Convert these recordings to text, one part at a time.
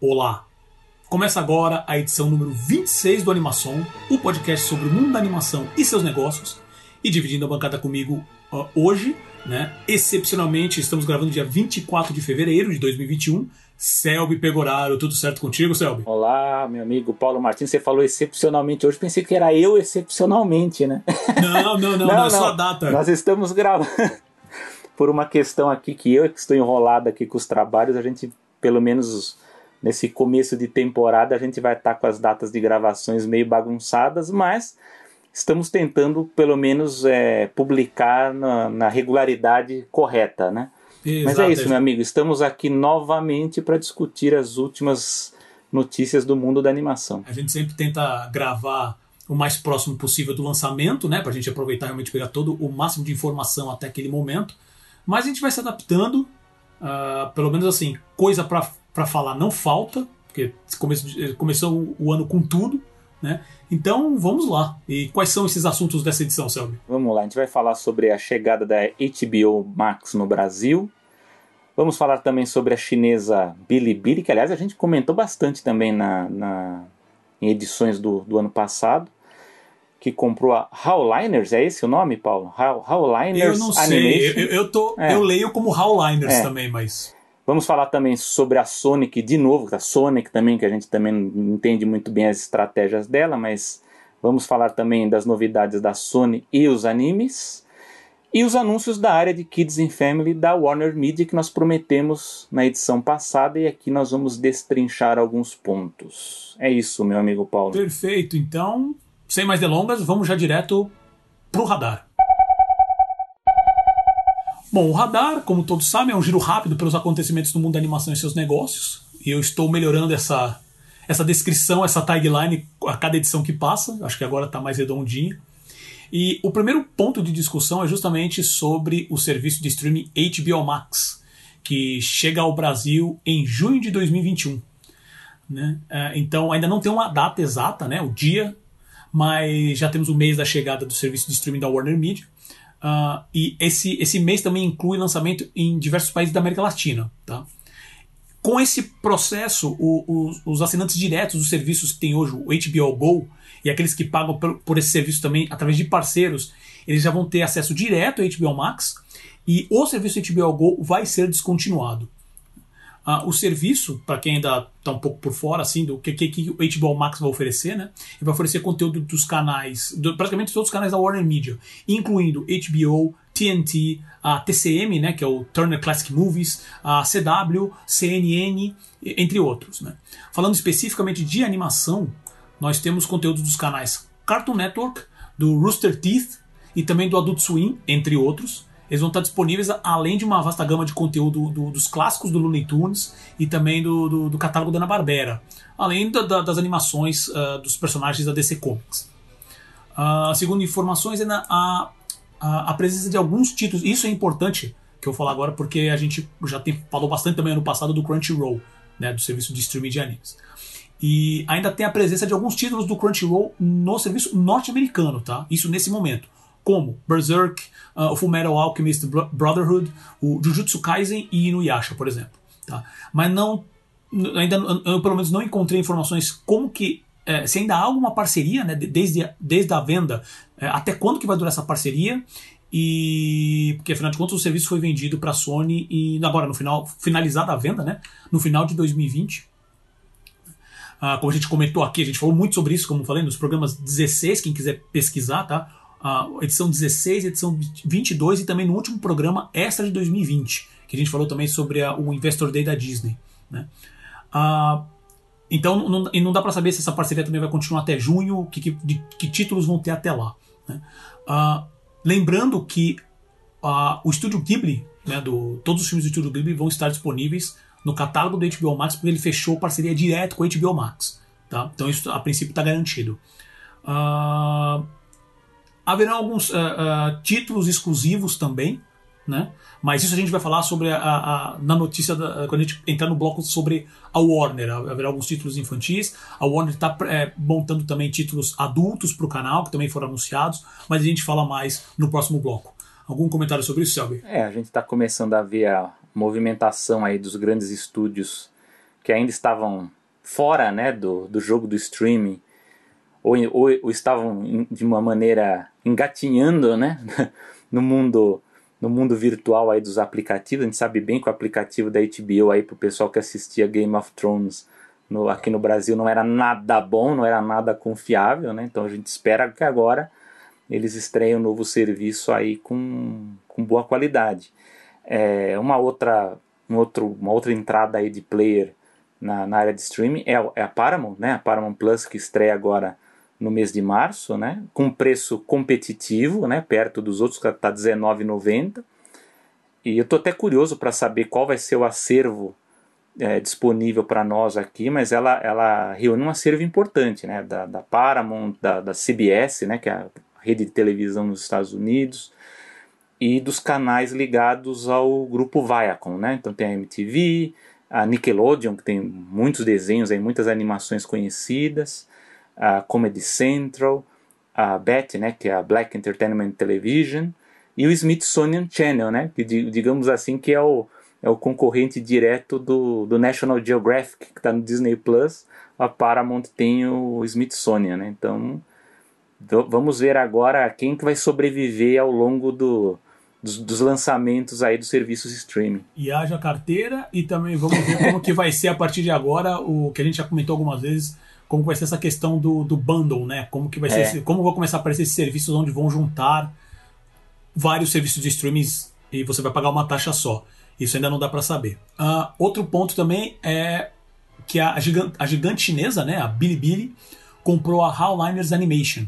Olá! Começa agora a edição número 26 do Animação, o podcast sobre o mundo da animação e seus negócios. E dividindo a bancada comigo uh, hoje, né? Excepcionalmente, estamos gravando dia 24 de fevereiro de 2021. Selby Pegoraro, tudo certo contigo, Selby? Olá, meu amigo Paulo Martins. Você falou excepcionalmente hoje, pensei que era eu excepcionalmente, né? Não, não, não, não, não é só a data. Nós estamos gravando. Por uma questão aqui que eu que estou enrolado aqui com os trabalhos, a gente pelo menos nesse começo de temporada a gente vai estar tá com as datas de gravações meio bagunçadas, mas estamos tentando pelo menos é, publicar na, na, regularidade correta, né? Exato, mas é isso, meu amigo. Estamos aqui novamente para discutir as últimas notícias do mundo da animação. A gente sempre tenta gravar o mais próximo possível do lançamento, né? Para a gente aproveitar realmente pegar todo o máximo de informação até aquele momento. Mas a gente vai se adaptando. Uh, pelo menos assim, coisa para para falar não falta, porque come, começou o ano com tudo, né? Então vamos lá. E quais são esses assuntos dessa edição, Selby? Vamos lá, a gente vai falar sobre a chegada da HBO Max no Brasil. Vamos falar também sobre a chinesa Bilibili, que aliás a gente comentou bastante também na, na em edições do, do ano passado que comprou a Howliners, é esse o nome, Paulo? Howliners Eu não sei, eu, eu, tô, é. eu leio como Howliners é. também, mas... Vamos falar também sobre a Sonic de novo, a Sonic também, que a gente também não entende muito bem as estratégias dela, mas vamos falar também das novidades da Sony e os animes. E os anúncios da área de Kids and Family da Warner Media que nós prometemos na edição passada e aqui nós vamos destrinchar alguns pontos. É isso, meu amigo Paulo. Perfeito. Então, sem mais delongas, vamos já direto pro radar. Bom, o radar, como todos sabem, é um giro rápido pelos acontecimentos do mundo da animação e seus negócios. E eu estou melhorando essa, essa descrição, essa tagline a cada edição que passa. Acho que agora está mais redondinha. E o primeiro ponto de discussão é justamente sobre o serviço de streaming HBO Max, que chega ao Brasil em junho de 2021. Né? É, então ainda não tem uma data exata, né, o dia, mas já temos o mês da chegada do serviço de streaming da Warner Media. Uh, e esse, esse mês também inclui lançamento em diversos países da América Latina. Tá? Com esse processo, o, o, os assinantes diretos dos serviços que tem hoje, o HBO Go, e aqueles que pagam por, por esse serviço também através de parceiros, eles já vão ter acesso direto ao HBO Max e o serviço HBO Go vai ser descontinuado. Uh, o serviço, para quem ainda está um pouco por fora assim do que, que, que, o HBO Max vai oferecer, né? Ele vai oferecer conteúdo dos canais, do, praticamente todos os canais da Warner Media, incluindo HBO, TNT, a TCM, né, que é o Turner Classic Movies, a CW, CNN, entre outros. Né? Falando especificamente de animação, nós temos conteúdo dos canais Cartoon Network, do Rooster Teeth e também do Adult Swim, entre outros. Eles vão estar disponíveis além de uma vasta gama de conteúdo do, dos clássicos do Looney Tunes e também do, do, do catálogo da Ana-Barbera, além da, da, das animações uh, dos personagens da DC Comics. Uh, segundo informações, ainda há a, a, presença de alguns títulos, isso é importante que eu vou falar agora porque a gente já tem, falou bastante também ano passado do Crunchyroll, né, do serviço de streaming de animes. E ainda tem a presença de alguns títulos do Crunchyroll no serviço norte-americano, tá? Isso nesse momento como Berserk, uh, o Fullmetal Alchemist Brotherhood, o Jujutsu Kaisen e Inuyasha, por exemplo. Tá? Mas não, ainda eu pelo menos não encontrei informações como que é, se ainda há alguma parceria, né, desde, desde a venda, é, até quando que vai durar essa parceria e porque afinal de contas o serviço foi vendido para a Sony e agora no final finalizada a venda, né, no final de 2020. Ah, como a gente comentou aqui, a gente falou muito sobre isso, como falei, nos programas 16, quem quiser pesquisar, tá? A edição 16, edição 22 e também no último programa extra de 2020, que a gente falou também sobre a, o Investor Day da Disney. Né? Ah, então, não, e não dá para saber se essa parceria também vai continuar até junho, que, que, de, que títulos vão ter até lá. Né? Ah, lembrando que ah, o Estúdio Ghibli, né, do, todos os filmes do Estúdio Ghibli vão estar disponíveis no catálogo do HBO Max, porque ele fechou parceria direto com o HBO Max. Tá? Então, isso a princípio está garantido. Uh, Haverão alguns uh, uh, títulos exclusivos também, né? Mas isso a gente vai falar sobre a, a, na notícia da, quando a gente entrar no bloco sobre a Warner. Haverá alguns títulos infantis. A Warner está é, montando também títulos adultos para o canal, que também foram anunciados, mas a gente fala mais no próximo bloco. Algum comentário sobre isso, Selby? É, a gente está começando a ver a movimentação aí dos grandes estúdios que ainda estavam fora né, do, do jogo do streaming, ou, ou, ou estavam de uma maneira engatinhando né, no mundo no mundo virtual aí dos aplicativos. A gente sabe bem que o aplicativo da HBO aí pro pessoal que assistia Game of Thrones no, aqui no Brasil não era nada bom, não era nada confiável, né? Então a gente espera que agora eles estreiem um novo serviço aí com, com boa qualidade. É, uma outra um outro, uma outra entrada aí de player na, na área de streaming é, é a Paramount, né? A Paramount Plus que estreia agora no mês de março, né? Com preço competitivo, né? Perto dos outros que está R$19,90. E eu estou até curioso para saber qual vai ser o acervo é, disponível para nós aqui, mas ela, ela reúne um acervo importante, né? Da, da Paramount, da, da CBS, né? Que é a rede de televisão nos Estados Unidos, e dos canais ligados ao grupo Viacom, né? Então tem a MTV, a Nickelodeon, que tem muitos desenhos, aí, muitas animações conhecidas, a Comedy Central, a BET, né, que é a Black Entertainment Television, e o Smithsonian Channel, né, que digamos assim que é o, é o concorrente direto do, do National Geographic, que está no Disney Plus, a Paramount tem o Smithsonian, né, então vamos ver agora quem que vai sobreviver ao longo do, dos, dos, lançamentos aí dos serviços streaming. E haja carteira e também vamos ver como que vai ser a partir de agora o que a gente já comentou algumas vezes como vai ser essa questão do, do bundle, né? Como que vai ser, é. esse, como vão começar a aparecer esses serviços onde vão juntar vários serviços de streaming e você vai pagar uma taxa só. Isso ainda não dá para saber. Uh, outro ponto também é que a gigante, a gigante chinesa, né, a Bilibili, comprou a Howliners Animation.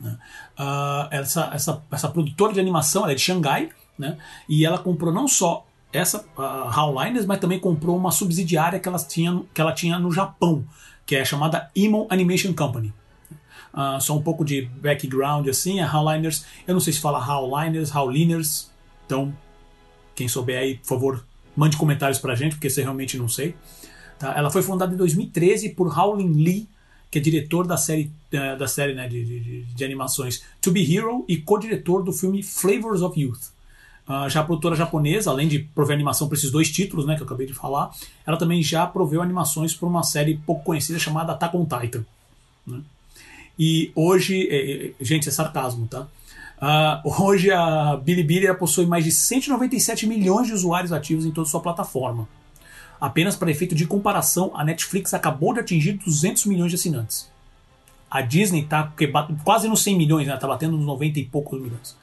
Uh, essa, essa, essa produtora de animação é de Xangai, né, e ela comprou não só essa a Howliners, mas também comprou uma subsidiária que, elas tinham, que ela tinha no Japão, que é chamada Imon Animation Company. Uh, só um pouco de background assim, a Howliners, eu não sei se fala Howliners, Howliners, então quem souber aí, por favor, mande comentários pra gente, porque você realmente não sei. Tá? Ela foi fundada em 2013 por Howlin Lee, que é diretor da série, da série né, de, de, de, animações To Be Hero e co-diretor do filme Flavors of Youth. Uh, já a produtora japonesa, além de prover animação para esses dois títulos né, que eu acabei de falar, ela também já proveu animações para uma série pouco conhecida chamada Attack on Titan. Né? E hoje, é, é, gente, é sarcasmo, tá? Uh, hoje a Bilibili possui mais de 197 milhões de usuários ativos em toda sua plataforma. Apenas para efeito de comparação, a Netflix acabou de atingir 200 milhões de assinantes. A Disney está quase nos 100 milhões, está né? Tá batendo nos 90 e poucos milhões.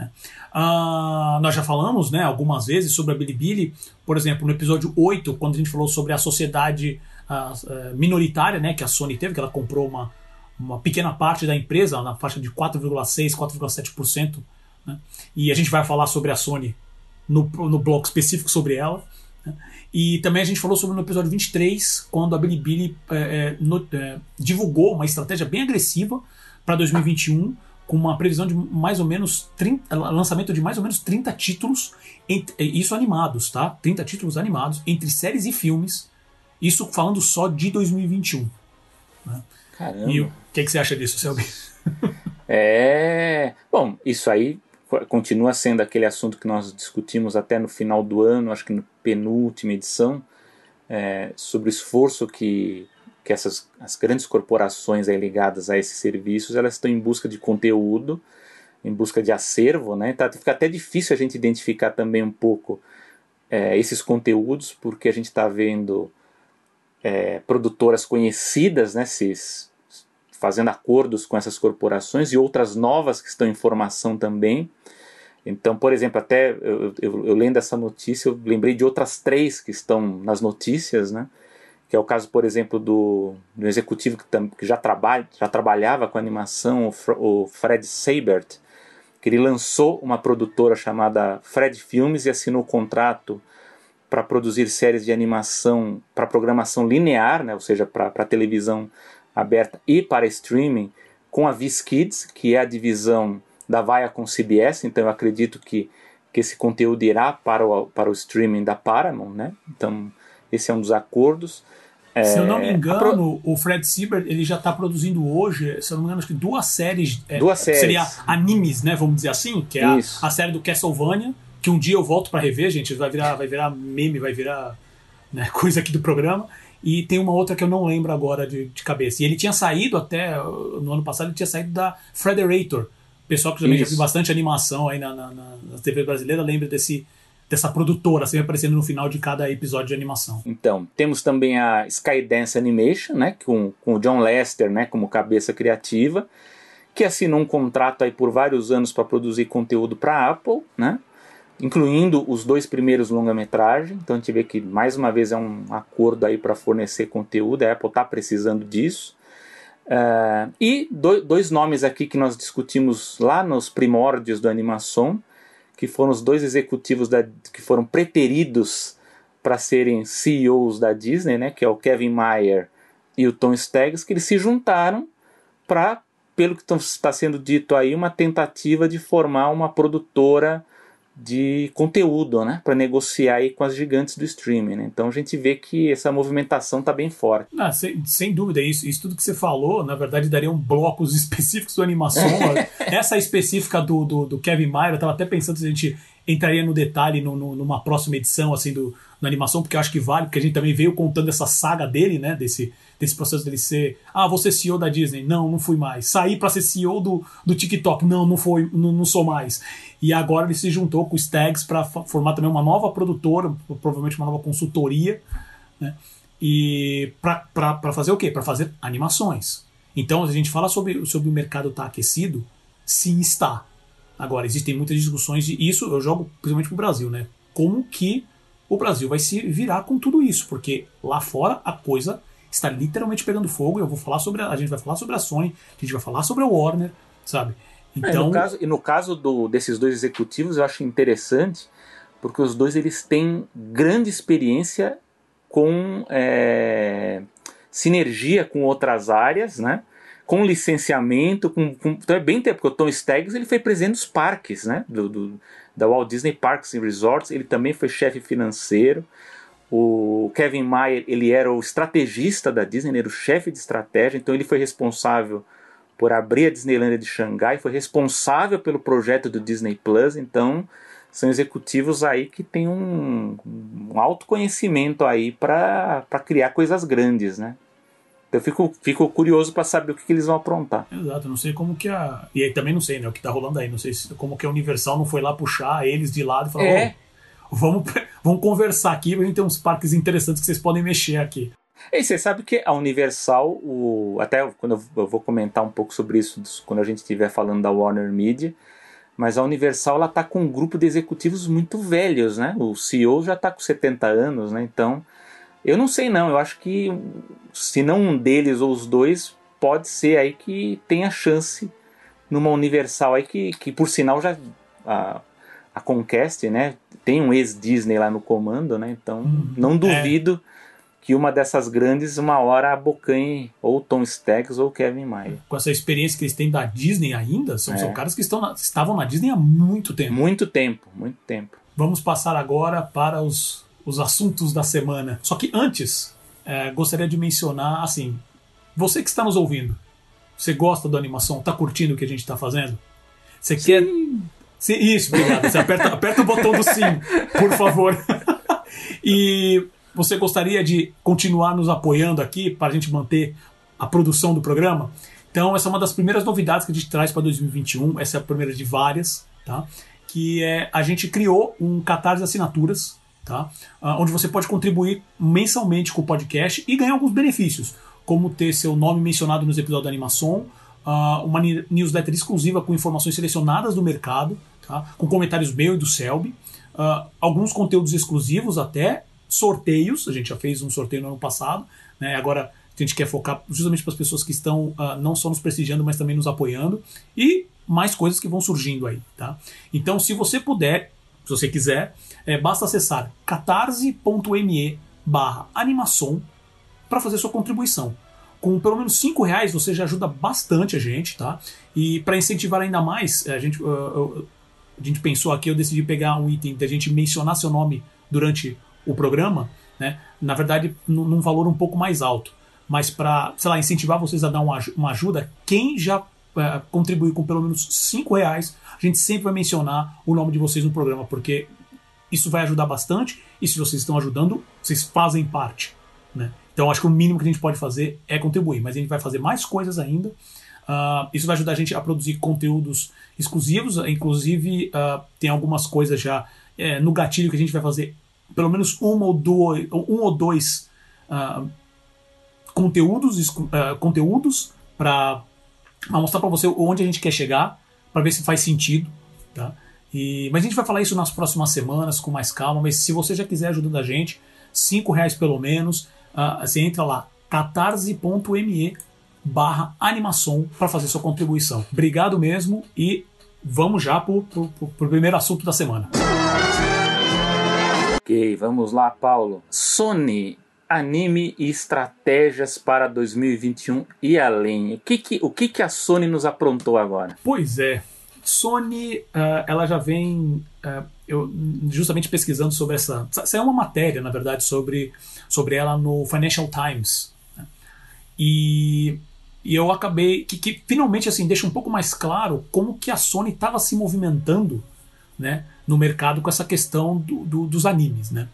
Né? Ah, nós já falamos né, algumas vezes sobre a Bilibili, por exemplo, no episódio 8, quando a gente falou sobre a sociedade ah, eh, minoritária né, que a Sony teve, que ela comprou uma, uma pequena parte da empresa, na faixa de 4,6%, 4,7%. Né? E a gente vai falar sobre a Sony no, no bloco específico sobre ela. Né? E também a gente falou sobre no episódio 23, quando a Bilibili é, é, divulgou uma estratégia bem agressiva para 2021 com uma previsão de mais ou menos 30, lançamento de mais ou menos 30 títulos, isso animados, tá? 30 títulos animados entre séries e filmes. Isso falando só de 2021. Né? Caramba. E o que, que você acha disso, Selby? É. Bom, isso aí continua sendo aquele assunto que nós discutimos até no final do ano, acho que na penúltima edição, é, sobre o esforço que que essas as grandes corporações ligadas a esses serviços elas estão em busca de conteúdo, em busca de acervo, né? Tá, fica até difícil a gente identificar também um pouco é, esses conteúdos, porque a gente está vendo é, produtoras conhecidas, né? Se, fazendo acordos com essas corporações e outras novas que estão em formação também. Então, por exemplo, até eu, eu, eu lendo essa notícia, eu lembrei de outras três que estão nas notícias, né? Que é o caso, por exemplo, do, do executivo que, tam, que já, trabalha, já trabalhava com animação, o, o Fred Seibert, que ele lançou uma produtora chamada Fred Filmes e assinou o contrato para produzir séries de animação para programação linear, né, ou seja, para televisão aberta e para streaming, com a Viz Kids, que é a divisão da Viacom CBS, então eu acredito que, que esse conteúdo irá para o, para o streaming da Paramount, né? Então, esse é um dos acordos. É, se eu não me engano, pro... o Fred Siebert ele já está produzindo hoje, se eu não me engano, acho que duas séries. É, duas séries. Seria animes, né? Vamos dizer assim, que é a, a, série do Castlevania, que um dia eu volto para rever, gente. Vai virar, vai virar meme, vai virar né, coisa aqui do programa. E tem uma outra que eu não lembro agora de, de cabeça. E ele tinha saído até, no ano passado, ele tinha saído da Frederator. O pessoal que também já viu bastante animação aí na, na, na TV brasileira lembra desse, dessa produtora sempre aparecendo no final de cada episódio de animação. Então, temos também a Skydance Animation, né, com, com o John Lester né, como cabeça criativa, que assinou um contrato aí por vários anos para produzir conteúdo para a Apple, né, incluindo os dois primeiros longa-metragem. Então a gente vê que mais uma vez é um acordo aí para fornecer conteúdo, a Apple está precisando disso. Uh, e do, dois nomes aqui que nós discutimos lá nos primórdios do Animação, que foram os dois executivos da, que foram preteridos para serem CEOs da Disney, né, que é o Kevin Mayer e o Tom Staggs, que eles se juntaram para, pelo que está sendo dito aí, uma tentativa de formar uma produtora de conteúdo, né, para negociar aí com as gigantes do streaming. Né? Então a gente vê que essa movimentação está bem forte. Ah, sem, sem, dúvida, isso, isso tudo que você falou, na verdade, dariam blocos específicos do animação. essa específica do, do, do Kevin Mayer, eu estava até pensando se a gente entraria no detalhe no, no, numa próxima edição assim do, da animação, porque eu acho que vale, porque a gente também veio contando essa saga dele, né, desse, desse processo dele ser, ah, você é CEO da Disney, não, não fui mais. Saí para ser CEO do, do TikTok, não, não foi, não, não sou mais. E agora ele se juntou com o Stags para formar também uma nova produtora, provavelmente uma nova consultoria, né? E para fazer o quê? Para fazer animações. Então, a gente fala sobre, sobre o mercado estar tá aquecido, sim está. Agora, existem muitas discussões e isso eu jogo principalmente para o Brasil, né? Como que o Brasil vai se virar com tudo isso? Porque lá fora a coisa está literalmente pegando fogo. E eu vou falar sobre a, a gente vai falar sobre a Sony, a gente vai falar sobre a Warner, sabe? Então, é, no caso, e no caso do, desses dois executivos, eu acho interessante, porque os dois eles têm grande experiência com é, sinergia com outras áreas, né? com licenciamento, com, com, então é bem tempo, porque o Tom Staggs ele foi presidente dos parques, né? Do, do, da Walt Disney Parks and Resorts, ele também foi chefe financeiro. O Kevin Mayer ele era o estrategista da Disney, ele era o chefe de estratégia, então ele foi responsável por abrir a Disneylandia de Xangai, foi responsável pelo projeto do Disney Plus, então são executivos aí que têm um, um alto conhecimento aí para criar coisas grandes, né? Eu fico, fico curioso para saber o que, que, eles vão aprontar. Exato, não sei como que a. E aí também não sei, né? O que tá rolando aí. Não sei se, como que a Universal não foi lá puxar eles de lado e falar: é. Oh, vamos, vamos conversar aqui, a gente tem uns parques interessantes que vocês podem mexer aqui. E você sabe que a Universal, o, até quando eu vou comentar um pouco sobre isso quando a gente estiver falando da Warner Media, mas a Universal ela tá com um grupo de executivos muito velhos, né? O CEO já está com 70 anos, né? Então, eu não sei não, eu acho que se não um deles ou os dois, pode ser aí que tenha chance numa Universal aí que, que por sinal já a, a Conquest, né? Tem um ex-Disney lá no comando, né? Então, hum, não duvido é que uma dessas grandes, uma hora abocanhe ou Tom Staggs ou Kevin Mayer. Com essa experiência que eles têm da Disney ainda, são, é. são caras que estão na, estavam na Disney há muito tempo. Muito tempo, muito tempo. Vamos passar agora para os, os assuntos da semana. Só que antes, é, gostaria de mencionar, assim, você que está nos ouvindo, você gosta da animação, está curtindo o que a gente está fazendo? Você sim. quer... Sim, isso, obrigado. Você aperta, aperta o botão do sim, por favor. e você gostaria de continuar nos apoiando aqui para a gente manter a produção do programa? Então, essa é uma das primeiras novidades que a gente traz para 2021. Essa é a primeira de várias, tá? Que é a gente criou um catarse de assinaturas, tá? Uh, onde você pode contribuir mensalmente com o podcast e ganhar alguns benefícios, como ter seu nome mencionado nos episódios da animação, uh, uma newsletter exclusiva com informações selecionadas do mercado, tá? com comentários meu e do Selby, uh, alguns conteúdos exclusivos até sorteios, a gente já fez um sorteio no ano passado, né? agora a gente quer focar justamente para as pessoas que estão uh, não só nos prestigiando, mas também nos apoiando, e mais coisas que vão surgindo aí. Tá? Então, se você puder, se você quiser, é, basta acessar catarse.me barra animação para fazer sua contribuição. Com pelo menos cinco reais você já ajuda bastante a gente, tá? E para incentivar ainda mais, a gente, uh, a gente pensou aqui, eu decidi pegar um item da gente mencionar seu nome durante o programa, né, na verdade, num valor um pouco mais alto. Mas para, sei lá, incentivar vocês a dar uma ajuda, quem já é, contribuir com pelo menos 5 reais, a gente sempre vai mencionar o nome de vocês no programa, porque isso vai ajudar bastante, e se vocês estão ajudando, vocês fazem parte. Né? Então acho que o mínimo que a gente pode fazer é contribuir, mas a gente vai fazer mais coisas ainda. Uh, isso vai ajudar a gente a produzir conteúdos exclusivos, inclusive uh, tem algumas coisas já é, no gatilho que a gente vai fazer pelo menos uma ou dois, um ou dois uh, conteúdos, conteúdos para mostrar para você onde a gente quer chegar, para ver se faz sentido. Tá? E, mas a gente vai falar isso nas próximas semanas com mais calma. Mas se você já quiser ajudando a gente, cinco reais pelo menos, uh, você entra lá catarse.me barra animação para fazer sua contribuição. Obrigado mesmo e vamos já para o primeiro assunto da semana. Ok, vamos lá, Paulo. Sony, anime e estratégias para 2021 e além. O que, que, o que, que a Sony nos aprontou agora? Pois é, Sony, uh, ela já vem uh, eu, justamente pesquisando sobre essa. Essa é uma matéria, na verdade, sobre, sobre ela no Financial Times. Né? E, e eu acabei. Que, que finalmente assim deixa um pouco mais claro como que a Sony estava se movimentando né, no mercado com essa questão do, do, dos animes. Né?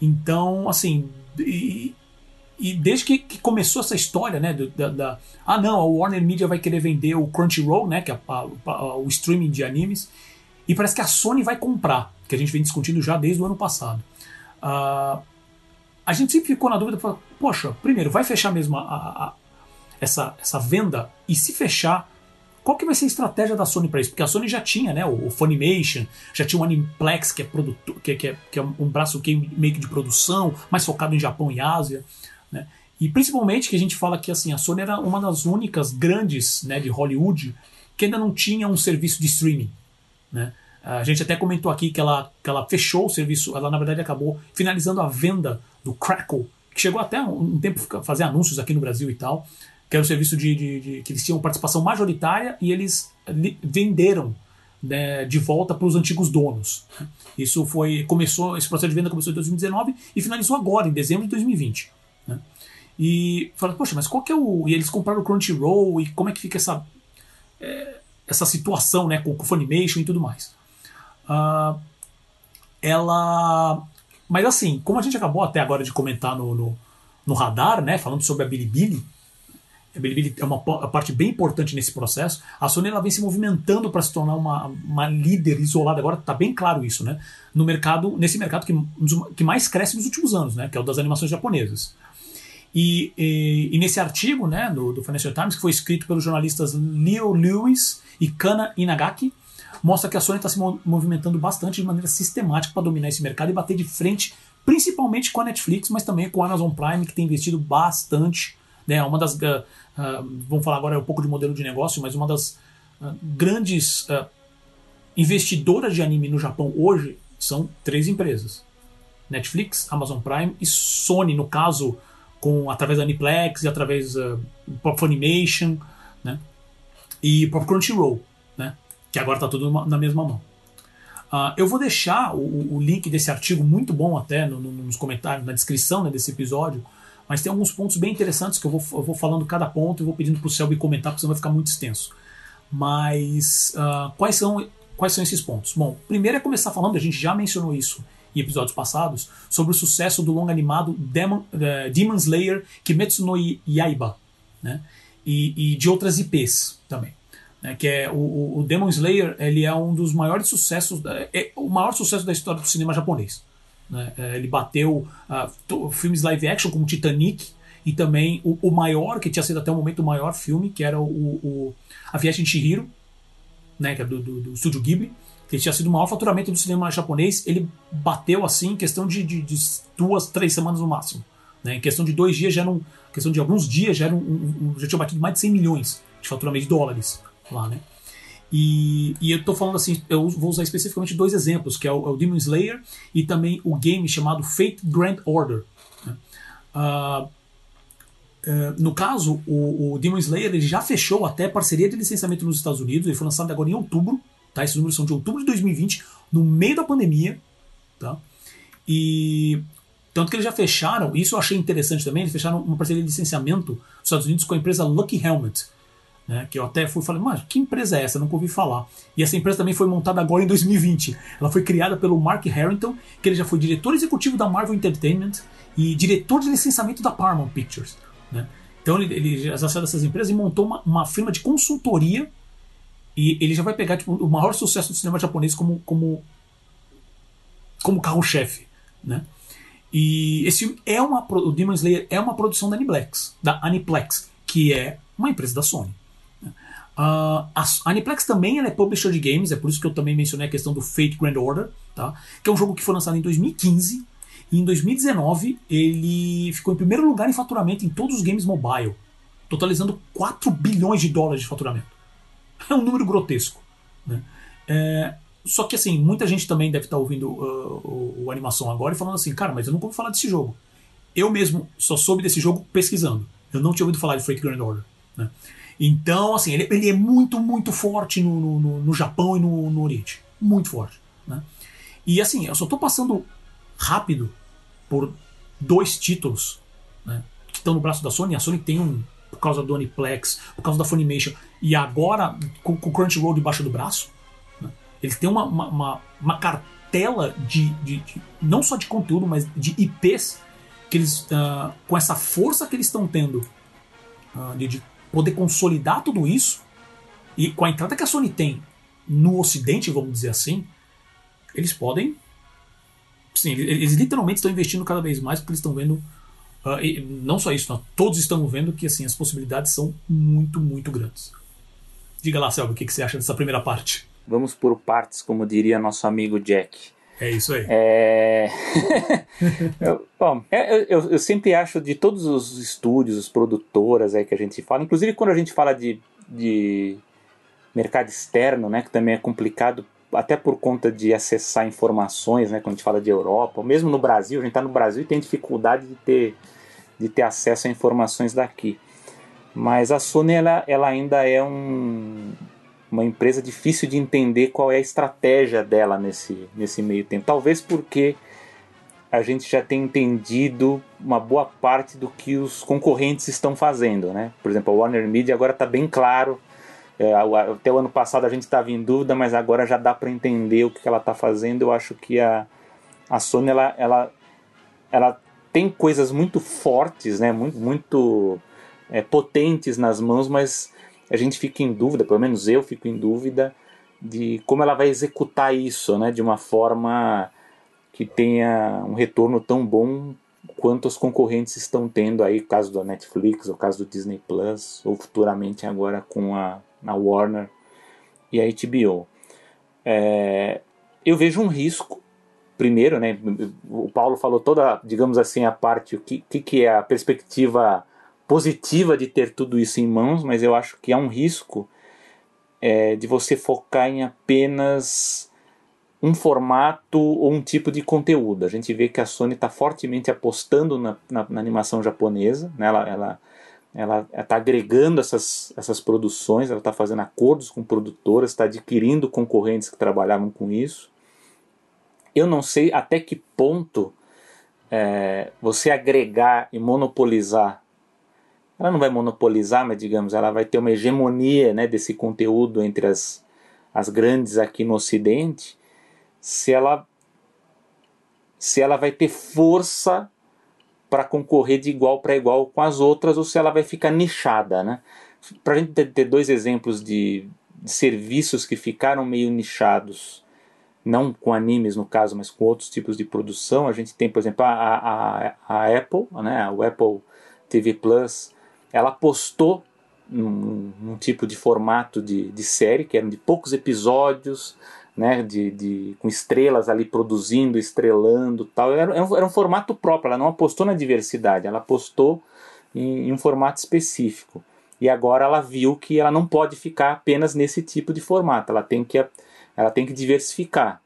Então, assim. E, e desde que, que, começou essa história, né, da, da, ah não, a Warner Media vai querer vender o Crunchyroll, né, que é a, a, o streaming de animes, e parece que a Sony vai comprar, que a gente vem discutindo já desde o ano passado. Uh, a gente sempre ficou na dúvida, poxa, primeiro, vai fechar mesmo a, essa, essa venda? E se fechar, qual que vai ser a estratégia da Sony para isso? Porque a Sony já tinha, né, o, o Funimation, já tinha o Animeplex, que é, produtor, que, que, é, que é um braço meio que de produção, mais focado em Japão e Ásia. Né? E principalmente que a gente fala que assim, a Sony era uma das únicas grandes né, de Hollywood que ainda não tinha um serviço de streaming. Né? A gente até comentou aqui que ela, que ela fechou o serviço, ela na verdade acabou finalizando a venda do Crackle, que chegou até um tempo a fazer anúncios aqui no Brasil e tal, que era um serviço de, de, de que eles tinham participação majoritária e eles venderam né, de volta para os antigos donos. Isso foi começou esse processo de venda começou em 2019 e finalizou agora em dezembro de 2020. Né? E falaram, poxa, mas qual que é o. E eles compraram o Crunchyroll e como é que fica essa, é, essa situação né, com o Funimation e tudo mais. Uh, ela. Mas assim, como a gente acabou até agora de comentar no, no, no radar, né, falando sobre a Bilibili, a Bilibili é uma parte bem importante nesse processo. A Sony ela vem se movimentando para se tornar uma, uma líder isolada. Agora está bem claro isso, né? No mercado, nesse mercado que, que mais cresce nos últimos anos, né? Que é o das animações japonesas. E, e, e, nesse artigo né, do, do, Financial Times, que foi escrito pelos jornalistas Leo Lewis e Kana Inagaki, mostra que a Sony está se movimentando bastante de maneira sistemática para dominar esse mercado e bater de frente, principalmente com a Netflix, mas também com a Amazon Prime, que tem investido bastante. Né, uma das, uh, uh, vamos falar agora um pouco de modelo de negócio, mas uma das uh, grandes investidoras de anime no Japão hoje são três empresas: Netflix, Amazon Prime e Sony, no caso com através da Aniplex e através do próprio Funimation, né? E próprio Crunchyroll, né? Que agora está tudo na mesma mão. Uh, eu vou deixar o, o, link desse artigo muito bom até no, no, nos comentários, na descrição né, desse episódio, mas tem alguns pontos bem interessantes que eu vou, eu vou falando cada ponto e vou pedindo para o Selby comentar, porque senão vai ficar muito extenso. Mas uh, quais, são, quais são esses pontos? Bom, primeiro é começar falando, a gente já mencionou isso em episódios passados, sobre o sucesso do longa animado Demon, uh, Demon Slayer Kimetsu no Yaiba, né? E, e de outras IPs também. Né? Que é o, o, Demon Slayer, ele é um dos maiores sucessos, é o maior sucesso da história do cinema japonês. Né? É, ele bateu uh, filmes live action como Titanic e também o, o, maior, que tinha sido até o momento o maior filme, que era o, o A Viagem de Chihiro, né? que é do, do, do Studio Ghibli que tinha sido o maior faturamento do cinema japonês, ele bateu assim em questão de, de, de duas, três semanas no máximo. Né? Em questão de dois dias, já eram, em questão de alguns dias, já, eram, um, um, já tinha batido mais de 100 milhões de faturamento de dólares lá, né? E, e eu estou falando assim, eu vou usar especificamente dois exemplos, que é o, é o, Demon Slayer e também o game chamado Fate Grand Order. Né? Uh, uh, no caso, o, o, Demon Slayer ele já fechou até parceria de licenciamento nos Estados Unidos, ele foi lançado agora em outubro Tá? Esses números são de outubro de 2020, no meio da pandemia. Tá? E tanto que eles já fecharam, isso eu achei interessante também, eles fecharam uma parceria de licenciamento dos Estados Unidos com a empresa Lucky Helmet. Né, que eu até fui falando, mas que empresa é essa? Eu nunca ouvi falar. E essa empresa também foi montada agora em 2020. Ela foi criada pelo Mark Harrington, que ele já foi diretor executivo da Marvel Entertainment e diretor de licenciamento da Paramount Pictures. Né? Então ele, ele já saiu dessas empresas e montou uma, uma, firma de consultoria e ele já vai pegar tipo, o maior sucesso do cinema japonês como, como, como carro-chefe. Né? E esse filme é uma. O Demon Slayer é uma produção da Aniplex, da Aniplex, que é uma empresa da Sony. Uh, a Aniplex também é publisher de games, é por isso que eu também mencionei a questão do Fate Grand Order, tá? que é um jogo que foi lançado em 2015 e em 2019 ele ficou em primeiro lugar em faturamento em todos os games mobile, totalizando 4 bilhões de dólares de faturamento. É um número grotesco. Né? É, só que assim, muita gente também deve estar ouvindo uh, o, o, animação agora e falando assim, cara, mas eu nunca ouvi falar desse jogo. Eu mesmo só soube desse jogo pesquisando. Eu não tinha ouvido falar de Fate Grand Order. Né? Então, assim, ele, ele é muito, muito forte no, no, no Japão e no, no, Oriente. Muito forte. Né? E assim, eu só estou passando rápido por dois títulos né, que estão no braço da Sony. A Sony tem um, por causa do Aniplex, por causa da Funimation, e agora com, com o Crunchyroll debaixo do braço. Né, eles têm uma, uma, uma, uma cartela de, de, de, não só de conteúdo, mas de IPs que eles, uh, com essa força que eles estão tendo uh, de, de poder consolidar tudo isso, e com a entrada que a Sony tem no Ocidente, vamos dizer assim, eles podem. Sim, eles literalmente estão investindo cada vez mais porque eles estão vendo. Uh, e não só isso, não, todos estão vendo que assim, as possibilidades são muito, muito grandes. Diga lá, Selva, o que, que você acha dessa primeira parte? Vamos por partes, como diria nosso amigo Jack. É isso aí. É... eu, bom, é, eu, eu, sempre acho de todos os estúdios, as produtoras aí que a gente fala, inclusive quando a gente fala de, de mercado externo, né, que também é complicado até por conta de acessar informações, né, quando a gente fala de Europa, ou mesmo no Brasil, a gente está no Brasil e tem dificuldade de ter, de ter acesso a informações daqui. Mas a Sony ela, ela ainda é um, uma empresa difícil de entender qual é a estratégia dela nesse, nesse meio tempo. Talvez porque a gente já tem entendido uma boa parte do que os concorrentes estão fazendo. Né? Por exemplo, a Warner Media agora está bem claro. É, até o ano passado a gente estava em dúvida, mas agora já dá para entender o que ela está fazendo. Eu acho que a, a Sony ela, ela, ela tem coisas muito fortes, né? muito, muito é, potentes nas mãos, mas a gente fica em dúvida, pelo menos eu fico em dúvida, de como ela vai executar isso, né, de uma forma que tenha um retorno tão bom quanto os concorrentes estão tendo aí, o caso da Netflix, o caso do Disney Plus, ou futuramente agora com a, a Warner e a HBO. É, eu vejo um risco, primeiro, né, o Paulo falou toda, digamos assim, a parte, o que, que, que é a perspectiva positiva de ter tudo isso em mãos, mas eu acho que há um risco é, de você focar em apenas um formato ou um tipo de conteúdo. A gente vê que a Sony está fortemente apostando na, na, na animação japonesa, né? ela ela ela está agregando essas, essas produções, ela está fazendo acordos com produtoras, está adquirindo concorrentes que trabalhavam com isso. Eu não sei até que ponto é, você agregar e monopolizar ela não vai monopolizar, mas digamos, ela vai ter uma hegemonia né, desse conteúdo entre as, as grandes aqui no Ocidente, se ela, se ela vai ter força para concorrer de igual para igual com as outras ou se ela vai ficar nichada. Né? Para a gente ter dois exemplos de, de serviços que ficaram meio nichados, não com animes no caso, mas com outros tipos de produção, a gente tem, por exemplo, a, a, a Apple, né, o Apple TV Plus, ela apostou num, num tipo de formato de, de série, que eram de poucos episódios, né, de, de, com estrelas ali produzindo, estrelando tal. Era, era um formato próprio, ela não apostou na diversidade, ela apostou em, em, um formato específico. E agora ela viu que ela não pode ficar apenas nesse tipo de formato, ela tem que, ela tem que diversificar.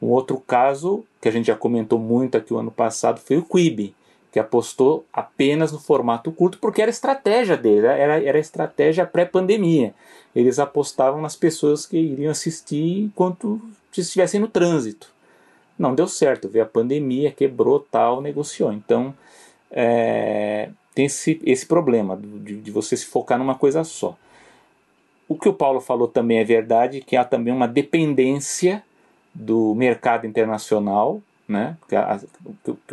Um outro caso, que a gente já comentou muito aqui o ano passado, foi o Quibi que apostou apenas no formato curto, porque era estratégia dele, era, era estratégia pré-pandemia. Eles apostavam nas pessoas que iriam assistir enquanto estivessem no trânsito. Não deu certo, veio a pandemia, quebrou tal, negociou. Então, é, tem esse, esse problema de, de você se focar numa coisa só. o que o Paulo falou também é verdade, que há também uma dependência do mercado internacional, né? Porque a,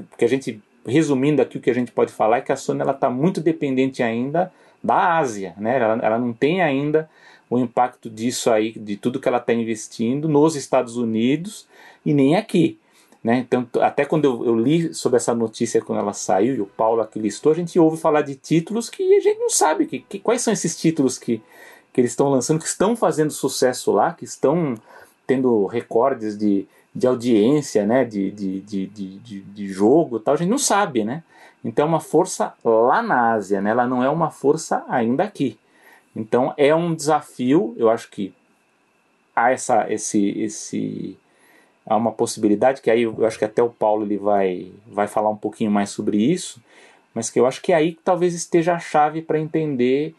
porque a gente, resumindo aqui, o que a gente pode falar é que a Sony está muito dependente ainda da Ásia, né? Ela, ela não tem ainda o impacto disso aí, de tudo que ela está investindo nos Estados Unidos e nem aqui. Né? Então, até quando eu, eu, li sobre essa notícia quando ela saiu e o Paulo aqui listou, a gente ouve falar de títulos que a gente não sabe que, que quais são esses títulos que, que eles estão lançando, que estão fazendo sucesso lá, que estão tendo recordes de, de audiência, né? de, de, de, de, de jogo tal, a gente não sabe. Né? Então é uma força lá na Ásia, né? ela não é uma força ainda aqui. Então é um desafio, eu acho que há essa, esse, esse há uma possibilidade que aí eu acho que até o Paulo ele vai, vai falar um pouquinho mais sobre isso, mas que eu acho que é aí que talvez esteja a chave para entender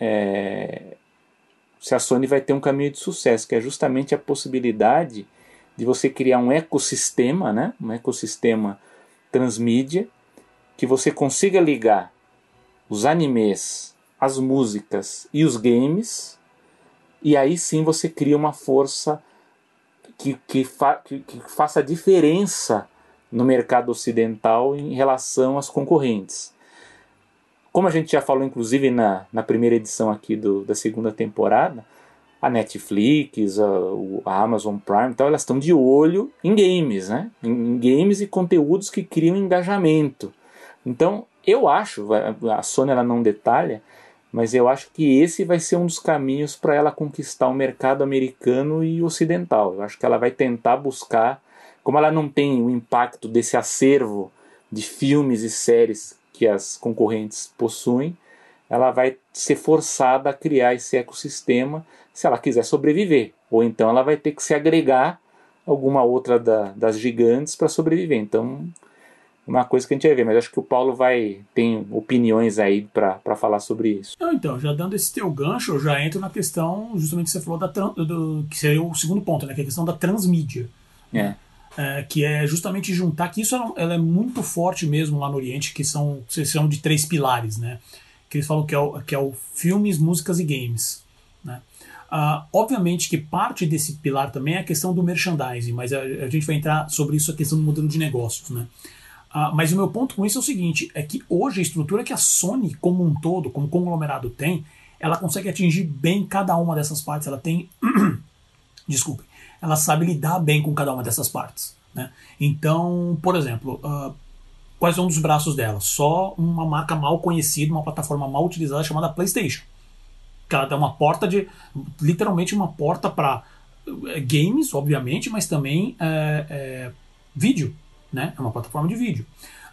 é, se a Sony vai ter um caminho de sucesso, que é justamente a possibilidade de você criar um ecossistema, né, um ecossistema transmídia, que você consiga ligar os animes, as músicas e os games, e aí sim você cria uma força que, que, fa, que, que faça diferença no mercado ocidental em relação às concorrentes. Como a gente já falou, inclusive, na, na primeira edição aqui do, da segunda temporada, a Netflix, a, a Amazon Prime, então, elas estão de olho em games, né? Em, em, games e conteúdos que criam engajamento. Então, eu acho, a Sony ela não detalha, mas eu acho que esse vai ser um dos caminhos para ela conquistar o mercado americano e ocidental. Eu acho que ela vai tentar buscar, como ela não tem o impacto desse acervo de filmes e séries que as concorrentes possuem, ela vai ser forçada a criar esse ecossistema se ela quiser sobreviver. Ou então ela vai ter que se agregar alguma outra da, das gigantes para sobreviver. Então uma coisa que a gente vai ver, mas acho que o Paulo vai tem opiniões aí para falar sobre isso. Não, então, já dando esse teu gancho, eu já entro na questão, justamente que você falou da do, que seria o segundo ponto, né, que é a questão da transmídia. É. É, que é justamente juntar, que isso ela, ela, é muito forte mesmo lá no Oriente, que são, chamam de três pilares, né? Que eles falam que é o, que é o filmes, músicas e games. Né? Uh, obviamente que parte desse pilar também é a questão do merchandising, mas a, a gente vai entrar sobre isso, a questão do modelo de negócios, né? Uh, mas o meu ponto com isso é o seguinte: é que hoje a estrutura que a Sony, como um todo, como conglomerado, tem, ela consegue atingir bem cada uma dessas partes. Ela tem. Desculpe. Ela sabe lidar bem com cada uma dessas partes. Né? Então, por exemplo, uh, quais são os braços dela? Só uma marca mal conhecida, uma plataforma mal utilizada chamada PlayStation. Que ela dá uma porta de. literalmente uma porta para eh, games, obviamente, mas também é, é, vídeo né? É uma plataforma de vídeo.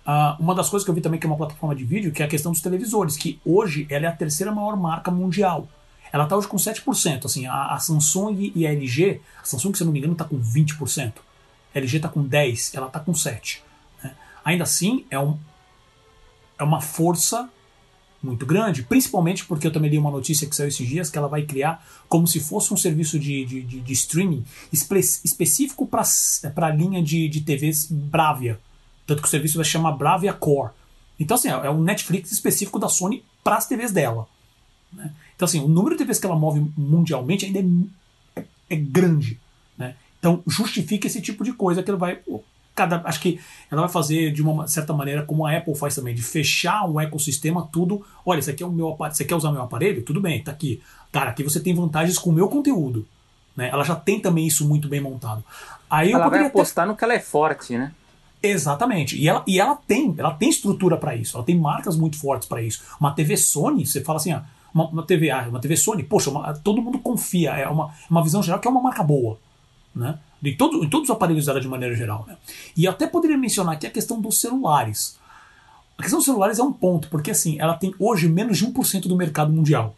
Uh, uma das coisas que eu vi também que é uma plataforma de vídeo, que é a questão dos televisores, que hoje ela é a terceira maior marca mundial. Ela está hoje com 7%. Assim, a, a, Samsung e a LG, a Samsung, se eu não me engano, está com 20%. A LG está com 10%, ela está com 7%. Ainda assim, é, um, é uma força muito grande, principalmente porque eu também li uma notícia que saiu esses dias que ela vai criar como se fosse um serviço de, de, de, de streaming espe específico para a linha de, de TVs Bravia. Tanto que o serviço vai chamar Bravia Core. Então, assim, é um Netflix específico da Sony para as TVs dela. Né? Então, assim, o número de TVs que ela move mundialmente ainda é, é, é grande. Né? Então, justifica esse tipo de coisa que ele vai cada, acho que ela vai fazer de uma certa maneira como a Apple faz também, de fechar um ecossistema tudo. Olha, isso aqui é o meu aparelho, você quer usar meu aparelho? Tudo bem, tá aqui. Cara, aqui você tem vantagens com o meu conteúdo. Né? Ela já tem também isso muito bem montado. Aí ela vai apostar ter... no que ela é forte, né? Exatamente. E ela, e ela tem, ela tem estrutura para isso. Ela tem marcas muito fortes para isso. Uma TV Sony, você fala assim, ah, uma, uma TV, uma TV Sony, poxa, uma, todo mundo confia. É uma, uma visão geral que é uma marca boa, né? De todo, em todos os aparelhos dela de maneira geral. Né? E até poderia mencionar aqui a questão dos celulares. A questão dos celulares é um ponto, porque assim, ela tem hoje menos de 1% do mercado mundial.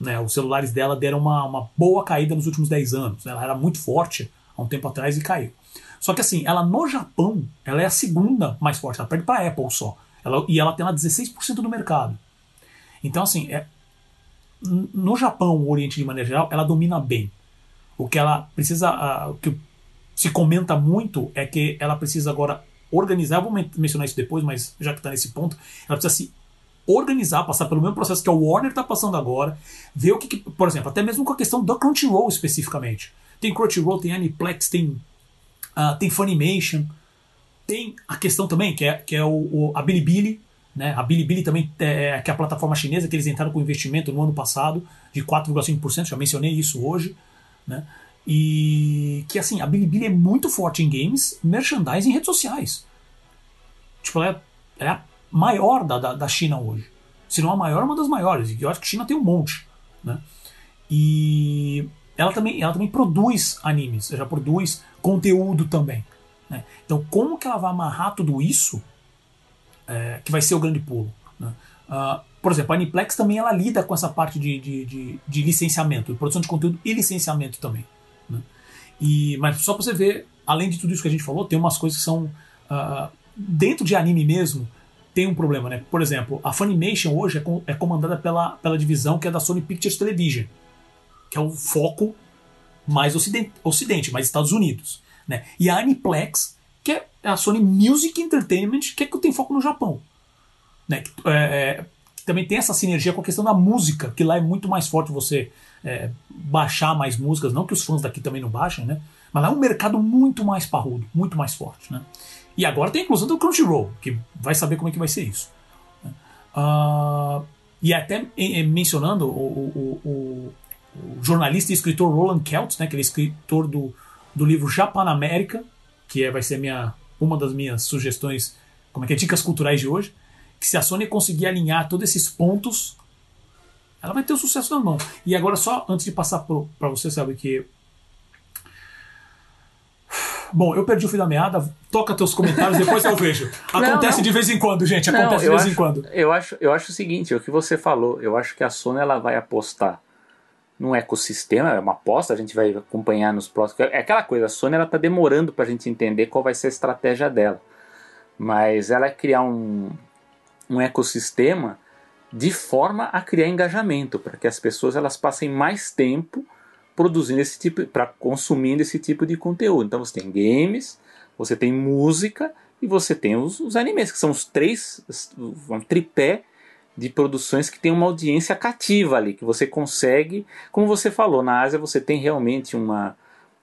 Né? Os celulares dela deram uma, uma boa caída nos últimos 10 anos. Ela era muito forte há um tempo atrás e caiu. Só que assim, ela no Japão, ela é a segunda mais forte, ela perde para Apple só. Ela, e ela tem lá 16% do mercado. Então assim, é, no Japão, o Oriente de maneira geral, ela domina bem. O que ela precisa, o que se comenta muito é que ela precisa agora organizar, vou mencionar isso depois, mas já que está nesse ponto, ela precisa se organizar, passar pelo mesmo processo que o Warner está passando agora, ver o que, que, por exemplo, até mesmo com a questão do Crunchyroll especificamente. Tem Crunchyroll, tem Aniplex, tem, uh, tem Funimation, tem a questão também que é, que é o, o a Bilibili, né? A Bilibili também é, que é a plataforma chinesa que eles entraram com investimento no ano passado de 4,5%, já mencionei isso hoje, né? E que assim, a Bilibili é muito forte em games, merchandising e redes sociais. Tipo, ela é, é a maior da, da, da, China hoje. Se não a maior, uma das maiores. E eu acho que a China tem um monte. Né? E ela também, ela também produz animes, já produz conteúdo também. Né? Então, como que ela vai amarrar tudo isso é, que vai ser o grande pulo? Né? Uh, por exemplo, a Aniplex também ela lida com essa parte de, de, de, de licenciamento, produção de conteúdo e licenciamento também. Né? E, mas só para você ver, além de tudo isso que a gente falou, tem umas coisas que são. Uh, dentro de anime mesmo, tem um problema, né? Por exemplo, a Funimation hoje é, com, é comandada pela, pela divisão que é da Sony Pictures Television, que é o foco mais ocidente, ocidente mais Estados Unidos. Né? E a Aniplex, que é a Sony Music Entertainment, que, é que tem foco no Japão. Né? É, é, também tem essa sinergia com a questão da música, que lá é muito mais forte você é, baixar mais músicas, não que os fãs daqui também não baixem, né? Mas lá é um mercado muito mais parrudo, muito mais forte, né? E agora tem a inclusão do Crunchyroll, que vai saber como é que vai ser isso. Uh, e até mencionando o, o, o, o, jornalista e escritor Roland Keltz, né, que ele é escritor do, do livro Japan América, que é, vai ser minha, uma das minhas sugestões, como é que é, dicas culturais de hoje, que se a Sony conseguir alinhar todos esses pontos, ela vai ter o sucesso na mão. E agora, só antes de passar para você, sabe que Bom, eu perdi o fio da meada. Toca teus comentários, depois eu vejo. Acontece não, não. de vez em quando, gente. Acontece não, de vez acho, em quando. Eu acho, eu acho o seguinte, é o que você falou. Eu acho que a Sony ela vai apostar num ecossistema, é uma aposta, a gente vai acompanhar nos próximos. É aquela coisa, a Sony ela tá demorando para a gente entender qual vai ser a estratégia dela. Mas ela é criar um, um ecossistema de forma a criar engajamento, para que as pessoas elas passem mais tempo produzindo esse tipo, para consumindo esse tipo de conteúdo. Então você tem games, você tem música e você tem os, os animes, que são os três, um tripé de produções que tem uma audiência cativa ali, que você consegue, como você falou, na Ásia você tem realmente uma,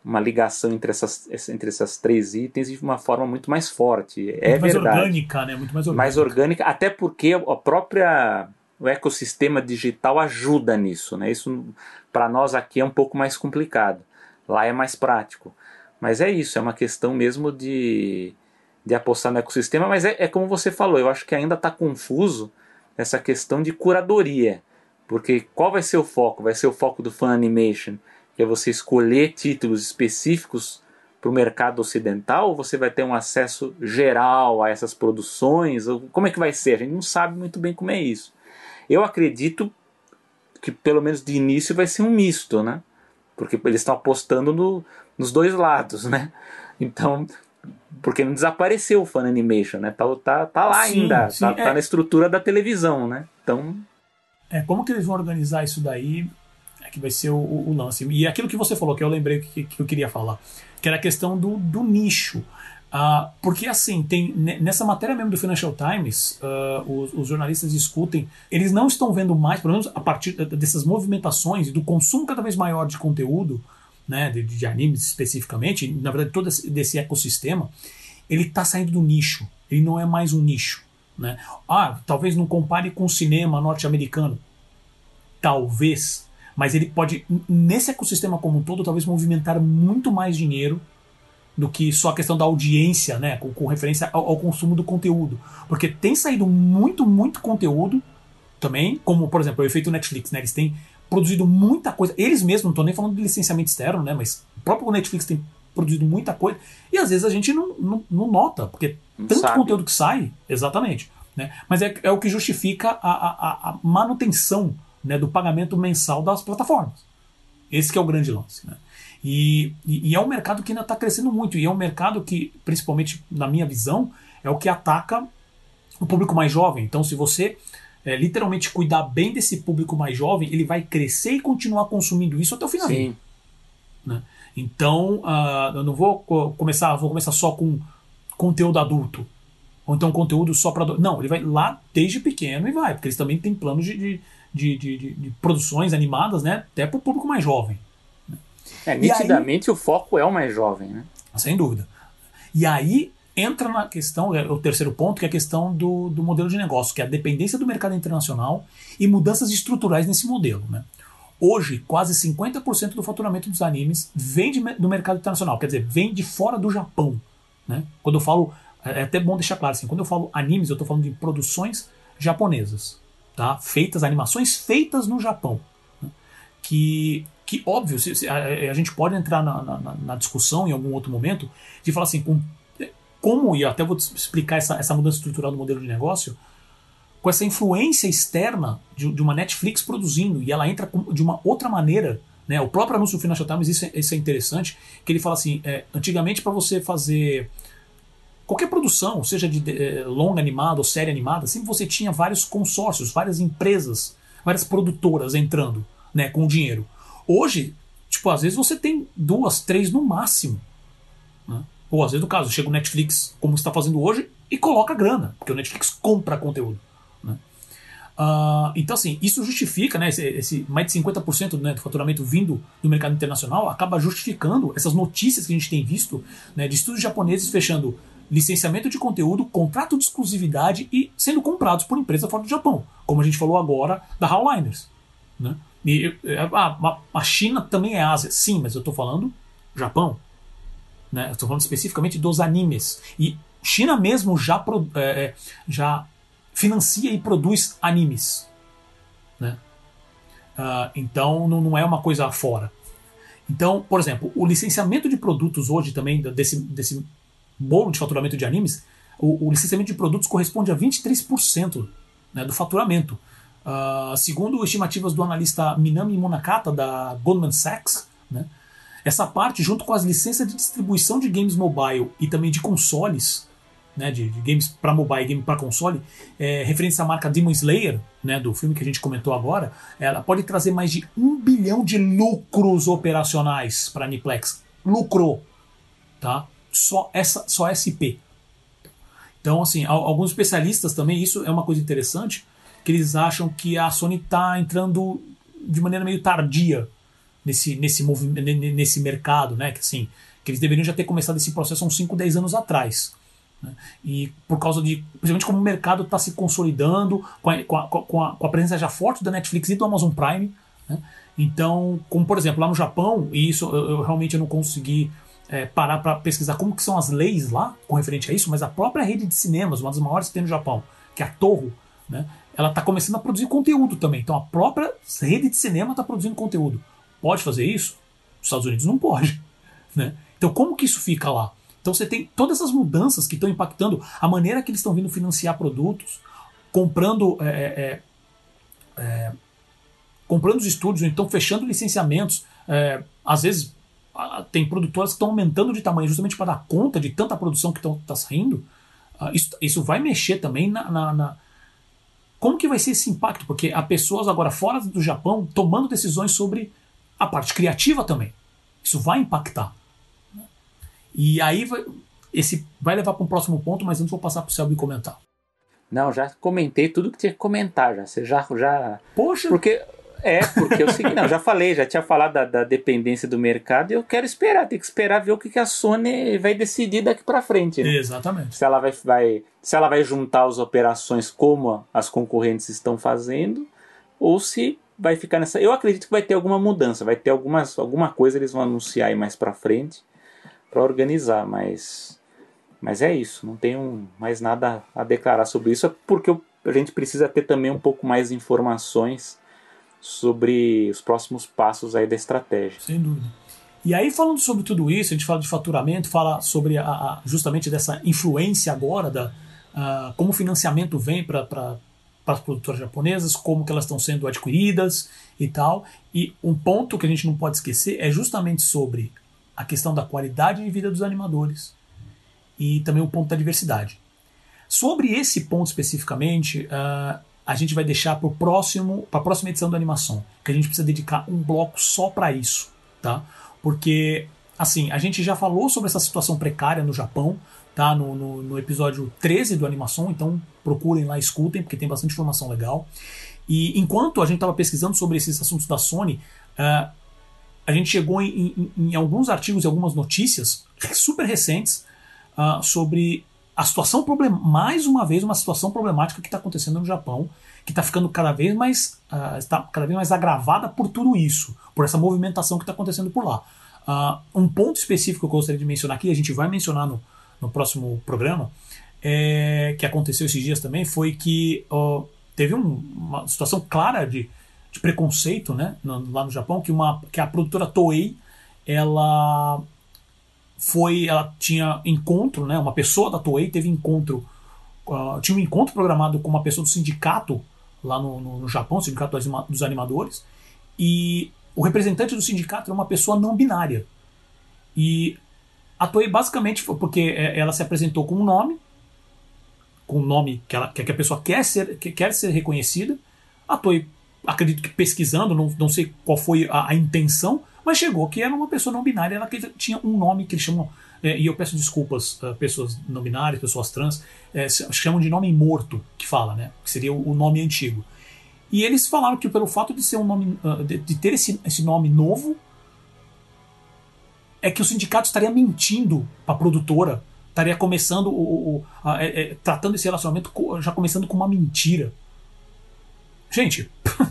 uma ligação entre essas, entre essas três itens de uma forma muito mais forte. Muito é mais verdade. orgânica, né? Muito mais orgânica. Mais orgânica, até porque a própria o ecossistema digital ajuda nisso, né? Isso para nós aqui é um pouco mais complicado. Lá é mais prático. Mas é isso, é uma questão mesmo de, de apostar no ecossistema, mas é, é como você falou, eu acho que ainda está confuso essa questão de curadoria. Porque qual vai ser o foco? Vai ser o foco do fan animation, que é você escolher títulos específicos para o mercado ocidental, ou você vai ter um acesso geral a essas produções? Como é que vai ser? A gente não sabe muito bem como é isso. Eu acredito que pelo menos de início vai ser um misto, né? Porque eles estão apostando no, nos dois lados, né? Então, porque não desapareceu o fan animation, né? Tá, tá, tá lá sim, ainda, sim, tá, tá é. tá, na estrutura da televisão, né? Então. É, como que eles vão organizar isso daí que vai ser o, o lance. E aquilo que você falou, que eu lembrei que, que eu queria falar, que era a questão do, do nicho. Uh, porque assim, tem nessa matéria mesmo do Financial Times, uh, os, os, jornalistas discutem, eles não estão vendo mais, pelo menos a partir dessas movimentações e do consumo cada vez maior de conteúdo, né, de, de animes especificamente, na verdade todo esse, desse ecossistema, ele está saindo do nicho, ele não é mais um nicho. Né? Ah, talvez não compare com o cinema norte-americano. Talvez, mas ele pode, nesse ecossistema como um todo, talvez movimentar muito mais dinheiro do que só a questão da audiência, né, com, com referência ao, ao, consumo do conteúdo. Porque tem saído muito, muito conteúdo também, como, por exemplo, o efeito Netflix, né, eles têm produzido muita coisa, eles mesmos, não estou nem falando de licenciamento externo, né, mas o próprio Netflix tem produzido muita coisa, e às vezes a gente não, não, não nota, porque não tanto sabe. conteúdo que sai, exatamente, né, mas é, é o que justifica a, a, a manutenção né, do pagamento mensal das plataformas. Esse é o grande lance, né. E, e, e é um mercado que ainda está crescendo muito, e é um mercado que, principalmente na minha visão, é o que ataca o público mais jovem. Então, se você é, literalmente cuidar bem desse público mais jovem, ele vai crescer e continuar consumindo isso até o final. Sim. Né? Então, uh, eu não vou começar, vou começar só com conteúdo adulto. Ou então conteúdo só para. Não, ele vai lá desde pequeno e vai, porque eles também têm planos de, de, de, de, de produções animadas, né? Até para o público mais jovem. É, nitidamente aí, o foco é o mais jovem, né? Sem dúvida. E aí entra na questão, é o terceiro ponto, que é a questão do, do modelo de negócio, que é a dependência do mercado internacional e mudanças estruturais nesse modelo. Né? Hoje, quase 50% do faturamento dos animes vem de, do mercado internacional, quer dizer, vem de fora do Japão. Né? Quando eu falo, é, é até bom deixar claro assim, quando eu falo animes, eu estou falando de produções japonesas, tá? feitas, animações feitas no Japão. Né? Que, que, óbvio, se, se, a, a, gente pode entrar na, na, na, discussão em algum outro momento de falar assim, com, como, e até vou explicar essa, essa mudança estrutural do modelo de negócio, com essa influência externa de, de uma Netflix produzindo, e ela entra de uma outra maneira. Né? O próprio anúncio do Financial Times, isso é, isso é interessante, que ele fala assim, é, antigamente para você fazer qualquer produção, seja de, é, longa animada ou série animada, sempre você tinha vários consórcios, várias empresas, várias produtoras entrando né, com dinheiro. Hoje, tipo, às vezes você tem duas, três no máximo. Né? Ou às vezes, no caso, chega o Netflix, como está fazendo hoje, e coloca grana, porque o Netflix compra conteúdo. Né? Uh, então, assim, isso justifica, né, esse, esse mais de 50% né, do faturamento vindo do mercado internacional, acaba justificando essas notícias que a gente tem visto né, de estúdios japoneses fechando licenciamento de conteúdo, contrato de exclusividade e sendo comprados por empresa fora do Japão, como a gente falou agora da Howliners. Né? E, a, a China também é Ásia, sim, mas eu estou falando Japão. Né? Estou falando especificamente dos animes. E China mesmo já, é, é, já financia e produz animes. Né? Uh, então não, não é uma coisa fora. Então, por exemplo, o licenciamento de produtos hoje também, desse, desse bolo de faturamento de animes, o, o licenciamento de produtos corresponde a 23% né, do faturamento. Uh, segundo estimativas do analista Minami Monakata, da Goldman Sachs, né, essa parte, junto com as licenças de distribuição de games mobile e também de consoles, né, de, de games para mobile e game para console, é, referente à marca Demon Slayer, né, do filme que a gente comentou agora, ela pode trazer mais de um bilhão de lucros operacionais para a Aniplex. Lucro, tá? Só essa, só SP. Então, assim, alguns especialistas também, isso é uma coisa interessante, que eles acham que a Sony está entrando de maneira meio tardia nesse, nesse, nesse mercado, né? Que, assim, que eles deveriam já ter começado esse processo há uns 5, 10 anos atrás. Né? E por causa de, principalmente como o mercado está se consolidando, com a, com, a, com, a, com a, presença já forte da Netflix e do Amazon Prime. Né? Então, como por exemplo, lá no Japão, e isso eu, eu realmente não consegui é, parar para pesquisar como que são as leis lá com referente a isso, mas a própria rede de cinemas, uma das maiores que tem no Japão, que é a Torro, né? ela está começando a produzir conteúdo também. Então a própria rede de cinema está produzindo conteúdo pode fazer isso? Os Estados Unidos não pode. Né? Então, como que isso fica lá? Então, você tem todas essas mudanças que estão impactando a maneira que eles estão vindo financiar produtos, comprando. É, é, é, é comprando os estúdios, então fechando licenciamentos. É, às vezes, tem produtoras que estão aumentando de tamanho justamente para dar conta de tanta produção que está saindo. Ah, isso, isso vai mexer também na, na, na como que vai ser esse impacto? Porque há pessoas agora fora do Japão tomando decisões sobre a parte criativa também. Isso vai impactar. E aí vai, esse vai levar para um próximo ponto, mas antes vou passar para o Selby comentar. Não, já comentei tudo que tinha que comentar já. Você já. já... Poxa! Porque. É, porque eu sei não, já falei, já tinha falado da, da, dependência do mercado e eu quero esperar, tem que esperar ver o que, que a Sony vai decidir daqui para frente. Né? Exatamente. Se ela vai, vai, se ela vai juntar as operações como as concorrentes estão fazendo, ou se vai ficar nessa. Eu acredito que vai ter alguma mudança, vai ter algumas, alguma coisa eles vão anunciar aí mais para frente para organizar, mas mas é isso, não tenho mais nada a declarar sobre isso, é porque a gente precisa ter também um pouco mais de informações sobre os próximos passos aí da estratégia. Sem dúvida. E aí, falando sobre tudo isso, a gente fala de faturamento, fala sobre a, a, justamente dessa influência agora, da, uh, como o financiamento vem para as produtoras japonesas, como que elas estão sendo adquiridas e tal. E um ponto que a gente não pode esquecer é justamente sobre a questão da qualidade de vida dos animadores e também o ponto da diversidade. Sobre esse ponto especificamente, uh, a gente vai deixar para próximo, para a próxima edição da animação, que a gente precisa dedicar um bloco só para isso, tá? Porque assim, a gente já falou sobre essa situação precária no Japão, tá? No, no, no, episódio 13 do Animação, então procurem lá, escutem, porque tem bastante informação legal. E enquanto a gente estava pesquisando sobre esses assuntos da Sony, uh, a gente chegou em, em, em, alguns artigos e algumas notícias super recentes uh, sobre a situação mais uma vez uma situação problemática que está acontecendo no Japão, que está ficando cada vez mais uh, está cada vez mais agravada por tudo isso, por essa movimentação que está acontecendo por lá. Uh, um ponto específico que eu gostaria de mencionar aqui, a gente vai mencionar no, no próximo programa, é, que aconteceu esses dias também, foi que uh, teve um, uma situação clara de, de preconceito né, no, lá no Japão, que, uma, que a produtora Toei ela foi ela tinha encontro né uma pessoa da Toei teve encontro uh, tinha um encontro programado com uma pessoa do sindicato lá no, no, no Japão sindicato dos, animadores e o representante do sindicato era uma pessoa não binária e a Toei basicamente foi porque é, ela se apresentou com um nome, com um nome que, ela, que a pessoa quer ser, que quer ser reconhecida. A Toei, acredito que pesquisando, não, não sei qual foi a, a intenção, mas chegou que era uma pessoa não binária, ela tinha um nome que eles chamam, é, e eu peço desculpas a pessoas não binárias, pessoas trans, é, chamam de nome morto, que fala, né? Que seria o, nome antigo. E eles falaram que pelo fato de ser um nome, ah, de, de ter esse, esse nome novo, é que o sindicato estaria mentindo para a produtora, estaria começando o, o a, é, é, tratando esse relacionamento já começando com uma mentira. Gente,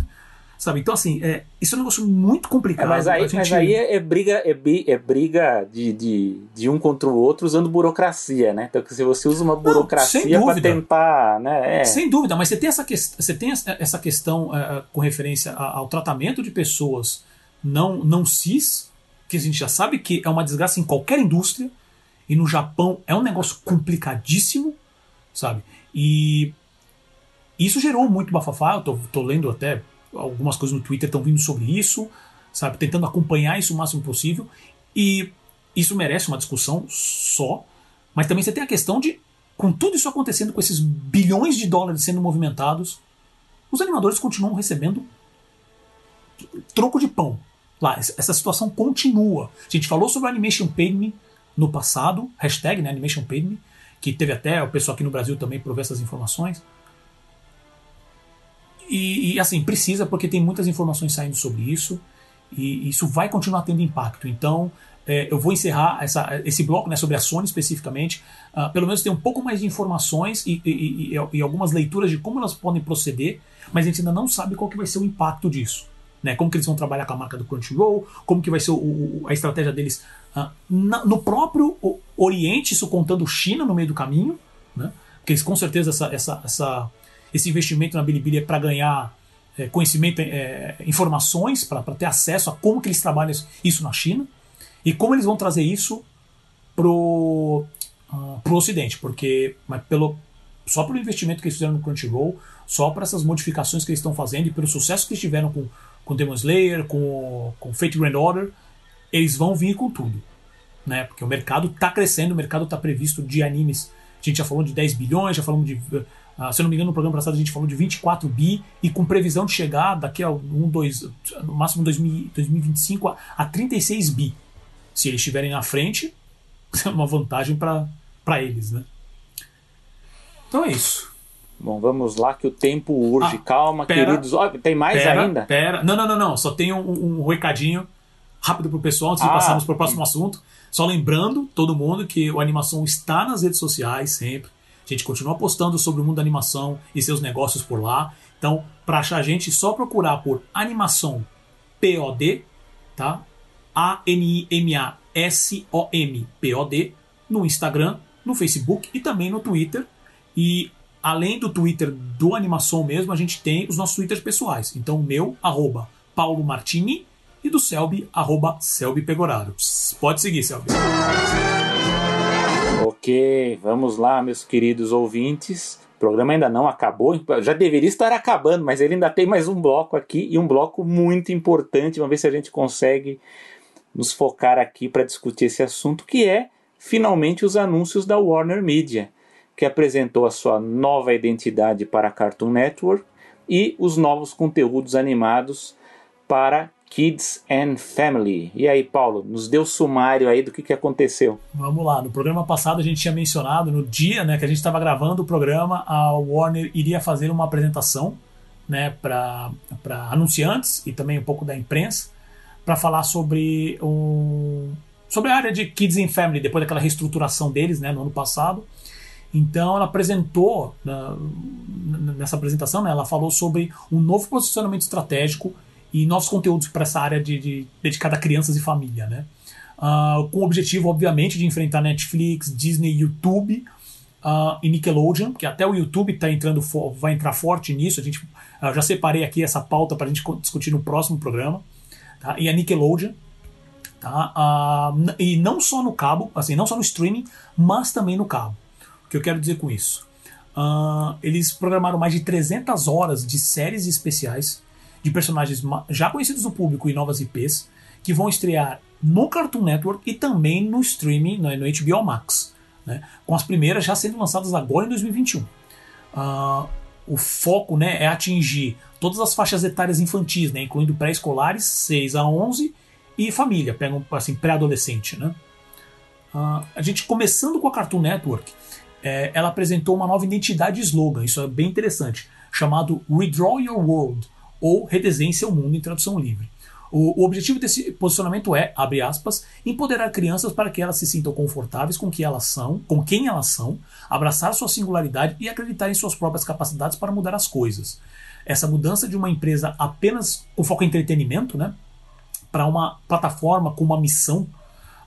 sabe? Então assim, é, isso é um negócio muito complicado. É, mas aí, gente... mas aí é, é briga, é, é briga de, de, de, um contra o outro usando burocracia, né? Então se você usa uma burocracia para tentar, né? É. Sem dúvida, mas você tem essa, que, você tem essa questão uh, com referência ao tratamento de pessoas não não cis que a gente já sabe que é uma desgraça em qualquer indústria, e no Japão é um negócio complicadíssimo, sabe? E isso gerou muito bafafá, eu tô, tô lendo até algumas coisas no Twitter estão vindo sobre isso, sabe? Tentando acompanhar isso o máximo possível, e isso merece uma discussão só, mas também você tem a questão de, com tudo isso acontecendo, com esses bilhões de dólares sendo movimentados, os animadores continuam recebendo troco de pão, lá. Essa situação continua. A gente falou sobre o Animation Paid Me no passado, hashtag né, Animation Paid Me, que teve até o pessoal aqui no Brasil também proveu essas informações. E, e, assim, precisa porque tem muitas informações saindo sobre isso e isso vai continuar tendo impacto. Então, é, eu vou encerrar essa, esse bloco né, sobre a Sony especificamente. Uh, pelo menos tem um pouco mais de informações e, e, e, algumas leituras de como elas podem proceder, mas a gente ainda não sabe qual que vai ser o impacto disso. Né? Como que eles vão trabalhar com a marca do Crunchyroll, como que vai ser o, o, a estratégia deles uh, na, no próprio Oriente, isso contando China no meio do caminho, né? porque eles, com certeza essa, essa, essa, esse investimento na Bilibili é para ganhar é, conhecimento, é, informações, para ter acesso a como que eles trabalham isso na China e como eles vão trazer isso pro, uh, pro Ocidente, porque mas pelo, só pelo investimento que eles fizeram no Crunchyroll, só para essas modificações que eles estão fazendo e pelo sucesso que eles tiveram com com Demon Slayer, com, com Fate Grand Order, eles vão vir com tudo. Né? Porque o mercado está crescendo, o mercado está previsto de animes. A gente já falou de 10 bilhões, já falamos de. Uh, se eu não me engano, no programa passado a gente falou de 24 bi, e com previsão de chegar daqui a um, dois, no máximo 2000, 2025 a, a 36 bi. Se eles estiverem na frente, é uma vantagem para eles. Né? Então é isso. Bom, vamos lá que o tempo urge. Ah, Calma, pera, queridos. Oh, tem mais pera, ainda? Pera. Não, não, não, não. Só tem um, um recadinho rápido pro pessoal antes ah, de passarmos para o próximo assunto. Só lembrando todo mundo que o Animação está nas redes sociais sempre. A gente continua postando sobre o mundo da animação e seus negócios por lá. Então, para achar a gente, só procurar por Animação POD, tá? A-N-I-M-A-S-O-M P-O-D no Instagram, no Facebook e também no Twitter. E além do Twitter do Animação mesmo, a gente tem os nossos Twitters pessoais. Então, o meu, arroba Paulo Martini, e do Selby, arroba Selby Pegoraro. Pode seguir, Selby. Ok, vamos lá, meus queridos ouvintes. O programa ainda não acabou, já deveria estar acabando, mas ele ainda tem mais um bloco aqui e um bloco muito importante. Vamos ver se a gente consegue nos focar aqui para discutir esse assunto, que é finalmente os anúncios da Warner Media que apresentou a sua nova identidade para a Cartoon Network e os novos conteúdos animados para Kids and Family. E aí, Paulo, nos o sumário aí do que, que aconteceu. Vamos lá. No programa passado a gente tinha mencionado, no dia né, que a gente estava gravando o programa, a Warner iria fazer uma apresentação né, para anunciantes e também um pouco da imprensa para falar sobre um, sobre a área de Kids and Family, depois daquela reestruturação deles né, no ano passado. Então ela apresentou, nessa apresentação, né, ela falou sobre um novo posicionamento estratégico e novos conteúdos para essa área de, de, dedicada a crianças e família. Né? Uh, com o objetivo, obviamente, de enfrentar Netflix, Disney, YouTube uh, e Nickelodeon, que até o YouTube tá entrando vai entrar forte nisso. A gente uh, já separei aqui essa pauta para a gente discutir no próximo programa. Tá? E a Nickelodeon. Tá? e não só no cabo, assim, não só no streaming, mas também no cabo. O que eu quero dizer com isso? eles programaram mais de 300 horas de séries especiais de personagens já conhecidos do público e novas IPs que vão estrear no Cartoon Network e também no streaming, no, HBO Max, né? com as primeiras já sendo lançadas agora em 2021. Uh, ah, o foco né, é atingir todas as faixas etárias infantis, né, incluindo pré-escolares, 6 a 11, e família, pegam assim, pré-adolescente. Né? Uh, a gente começando com a Cartoon Network, é, ela apresentou uma nova identidade e slogan, isso é bem interessante, chamado Redraw Your World, ou Redesenhe seu mundo em tradução livre. O, o, objetivo desse posicionamento é, abre aspas, empoderar crianças para que elas se sintam confortáveis com que elas são, com quem elas são, abraçar sua singularidade e acreditar em suas próprias capacidades para mudar as coisas. Essa mudança de uma empresa apenas com foco em entretenimento, né, para uma plataforma com uma missão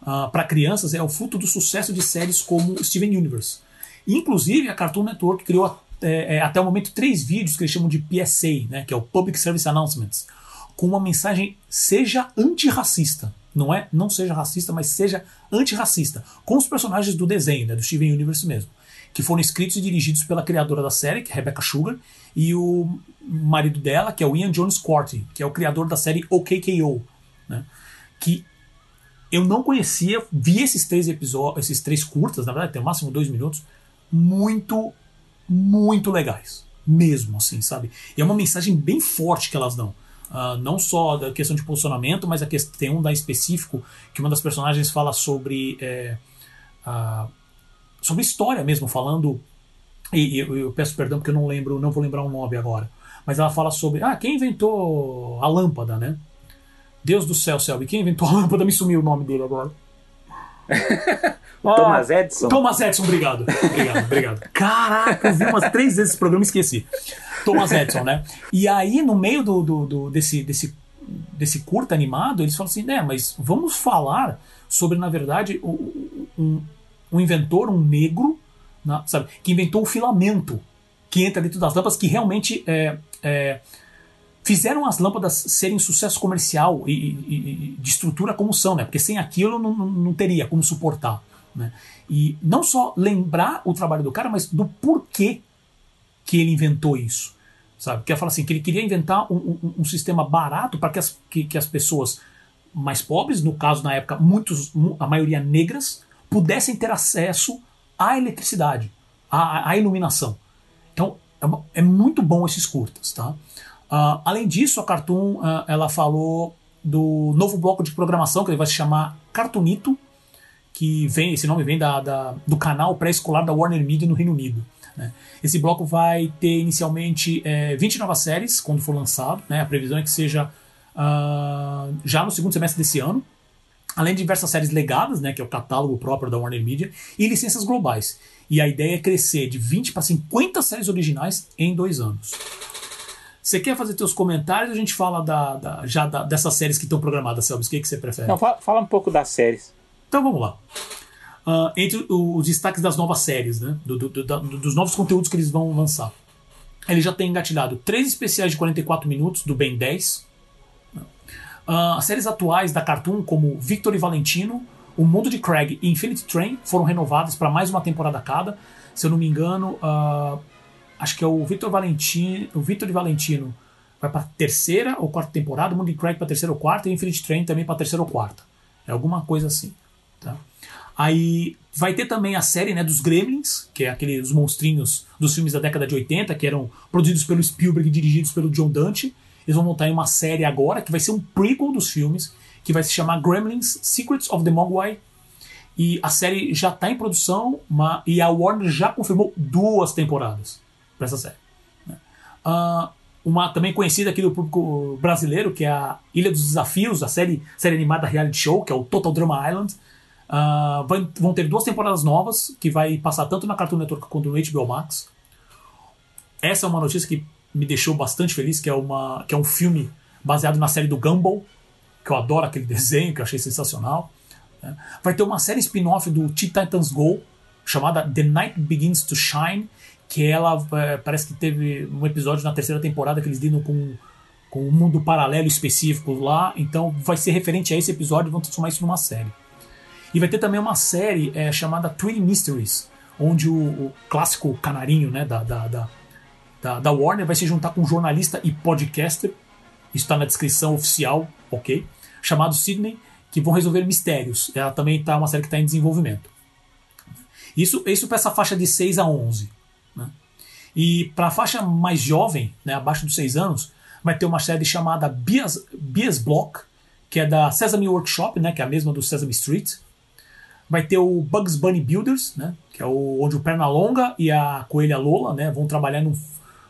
uh, para crianças é o fruto do sucesso de séries como Steven Universe. inclusive, a Cartoon Network criou é, é, até o momento três vídeos que eles chamam de PSA, né, que é o Public Service Announcements, com uma mensagem seja antirracista. Não é não seja racista, mas seja antirracista. Com os personagens do desenho, né, do Steven Universe mesmo. Que foram escritos e dirigidos pela criadora da série, que é Rebecca Sugar, e o marido dela, que é o Ian Jones Quarty, que é o criador da série OKKO. Né, que eu não conhecia, vi esses três episódios, esses três curtas, na verdade, tem o máximo dois minutos, muito muito legais. Mesmo, assim, sabe? E é uma mensagem bem forte que elas dão. Uh, não só da questão de posicionamento, mas a questão, tem um da específico que uma das personagens fala sobre é, uh, sobre história mesmo, falando e, e eu, eu, peço perdão porque eu não lembro, não vou lembrar o um nome agora, mas ela fala sobre ah quem inventou a lâmpada, né? Deus do céu, céu, e quem inventou a lâmpada me sumiu o nome dele agora. Oh, Thomas Edison? Thomas Edison, obrigado. Obrigado, obrigado. Caraca, eu vi umas três vezes esse programa e esqueci. Thomas Edison, né? E aí, no meio do, do, do, desse, desse, desse curta animado, eles falam assim: né, mas vamos falar sobre, na verdade, um, um inventor, um negro, né, sabe, que inventou o filamento que entra dentro das lâmpadas, que realmente é, é, fizeram as lâmpadas serem sucesso comercial e, e, e, de estrutura como são, né? Porque sem aquilo não, não teria como suportar. Né? E não só lembrar o trabalho do cara, mas do porquê que ele inventou isso. Sabe? Que ela fala assim, que ele queria inventar um, um, um sistema barato para que as, que, que as pessoas mais pobres, no caso na época, muitos, a maioria negras, pudessem ter acesso à eletricidade, à, à iluminação. Então é, é, muito bom esses curtas, tá? Uh, além disso, a Cartoon uh, ela falou do novo bloco de programação que ele vai se chamar Cartoonito, que vem, esse nome vem da, da do canal pré-escolar da Warner Media no Reino Unido. Né? Esse bloco vai ter inicialmente é, 20 novas séries quando for lançado, né? a previsão é que seja uh, já no segundo semestre desse ano, além de diversas séries legadas, né, que é o catálogo próprio da Warner Media, e licenças globais. E a ideia é crescer de 20 para 50 séries originais em dois anos. Você quer fazer seus comentários? A gente fala da, da já da, dessas séries que estão programadas, Selbs. O que, que você prefere? Não, fala, fala um pouco das séries. Então vamos lá. Uh, entre os destaques das novas séries, né? Do, do, do, dos novos conteúdos que eles vão lançar. Ele já tem engatilhado três especiais de 44 minutos, do Ben 10. Uh, as séries atuais da Cartoon, como Victor e Valentino, O Mundo de Craig e Infinity Train, foram renovadas para mais uma temporada cada. Se eu não me engano, uh, acho que é o Victor Valentino, o Victor e Valentino vai para terceira ou quarta temporada, Mundo Craig para terceira ou quarta e Infinity Train também para terceira ou quarta. É alguma coisa assim. Tá? Aí vai ter também a série né, dos Gremlins, que é aqueles monstrinhos dos filmes da década de 80, que eram produzidos pelo Spielberg e dirigidos pelo John Dante. Eles vão montar uma série agora que vai ser um prequel dos filmes, que vai se chamar Gremlins Secrets of the Mogwai. E a série já está em produção uma, e a Warner já confirmou duas temporadas para essa série. Uh, uma também conhecida aqui do público brasileiro, que é a Ilha dos Desafios, a série, série animada reality show, que é o Total Drama Island. Uh, vai, vão ter duas temporadas novas, que vai passar tanto na Cartoon Network quanto no HBO Max. Essa é uma notícia que me deixou bastante feliz, que é, uma, que é um filme baseado na série do Gumball, que eu adoro aquele desenho, que eu achei sensacional. Né? Vai ter uma série spin-off do Teen Titans Go, chamada The Night Begins to Shine, que ela é, parece que teve um episódio na terceira temporada que eles lidam com, com um mundo paralelo específico lá, então vai ser referente a esse episódio e vão transformar isso numa série. E vai ter também uma série é, chamada Twin Mysteries, onde o, o clássico canarinho né, da, da, da, da, Warner vai se juntar com um jornalista e podcaster, isso está na descrição oficial, ok? Chamado Sidney, que vão resolver mistérios. Ela também está uma série que está em desenvolvimento. Isso, isso para essa faixa de 6 a 11. E para a faixa mais jovem, né, abaixo dos 6 anos, vai ter uma série chamada Bias, Bias Block, que é da Sesame Workshop, né, que é a mesma do Sesame Street. Vai ter o Bugs Bunny Builders, né, que é o, onde o Pernalonga e a Coelha Lola né, vão trabalhar num,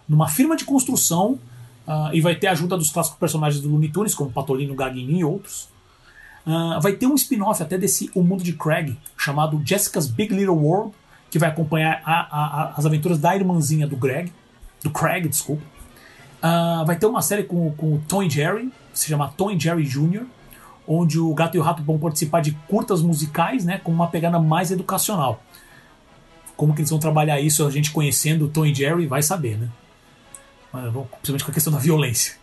numa firma de construção uh, e vai ter a ajuda dos clássicos personagens do Looney Tunes, como Patolino, Gaguinho e outros. Uh, vai ter um spin-off até desse O Mundo de Craig, chamado Jessica's Big Little World, que vai acompanhar a, a, as aventuras da irmãzinha do Greg, do Craig, desculpa. Uh, vai ter uma série com, com o Tom e Jerry, se chama Tom e Jerry Jr., onde o gato e o rato vão participar de curtas musicais, né, com uma pegada mais educacional. Como que eles vão trabalhar isso, a gente conhecendo o Tom e Jerry, vai saber, né? Principalmente com a questão da violência.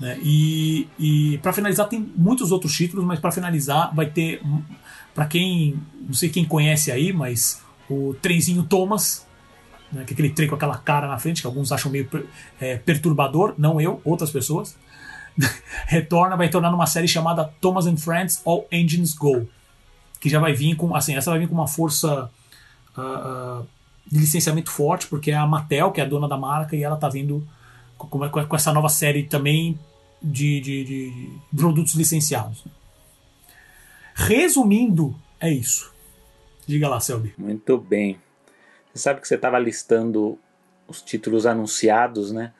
Né? E, e para finalizar, tem muitos outros títulos, mas para finalizar, vai ter. Para quem. Não sei quem conhece aí, mas o trenzinho Thomas, né, que é aquele trem com aquela cara na frente, que alguns acham meio é, perturbador, não eu, outras pessoas, retorna, vai retornar numa série chamada Thomas and Friends All Engines Go, que já vai vir com, assim, essa vai vir com uma força uh, uh, de licenciamento forte, porque é a Mattel, que é a dona da marca, e ela tá vindo com, com essa nova série também de, de, de produtos licenciados. Resumindo, é isso. Diga lá, Selby. Muito bem. Você sabe que você estava listando os títulos anunciados, né?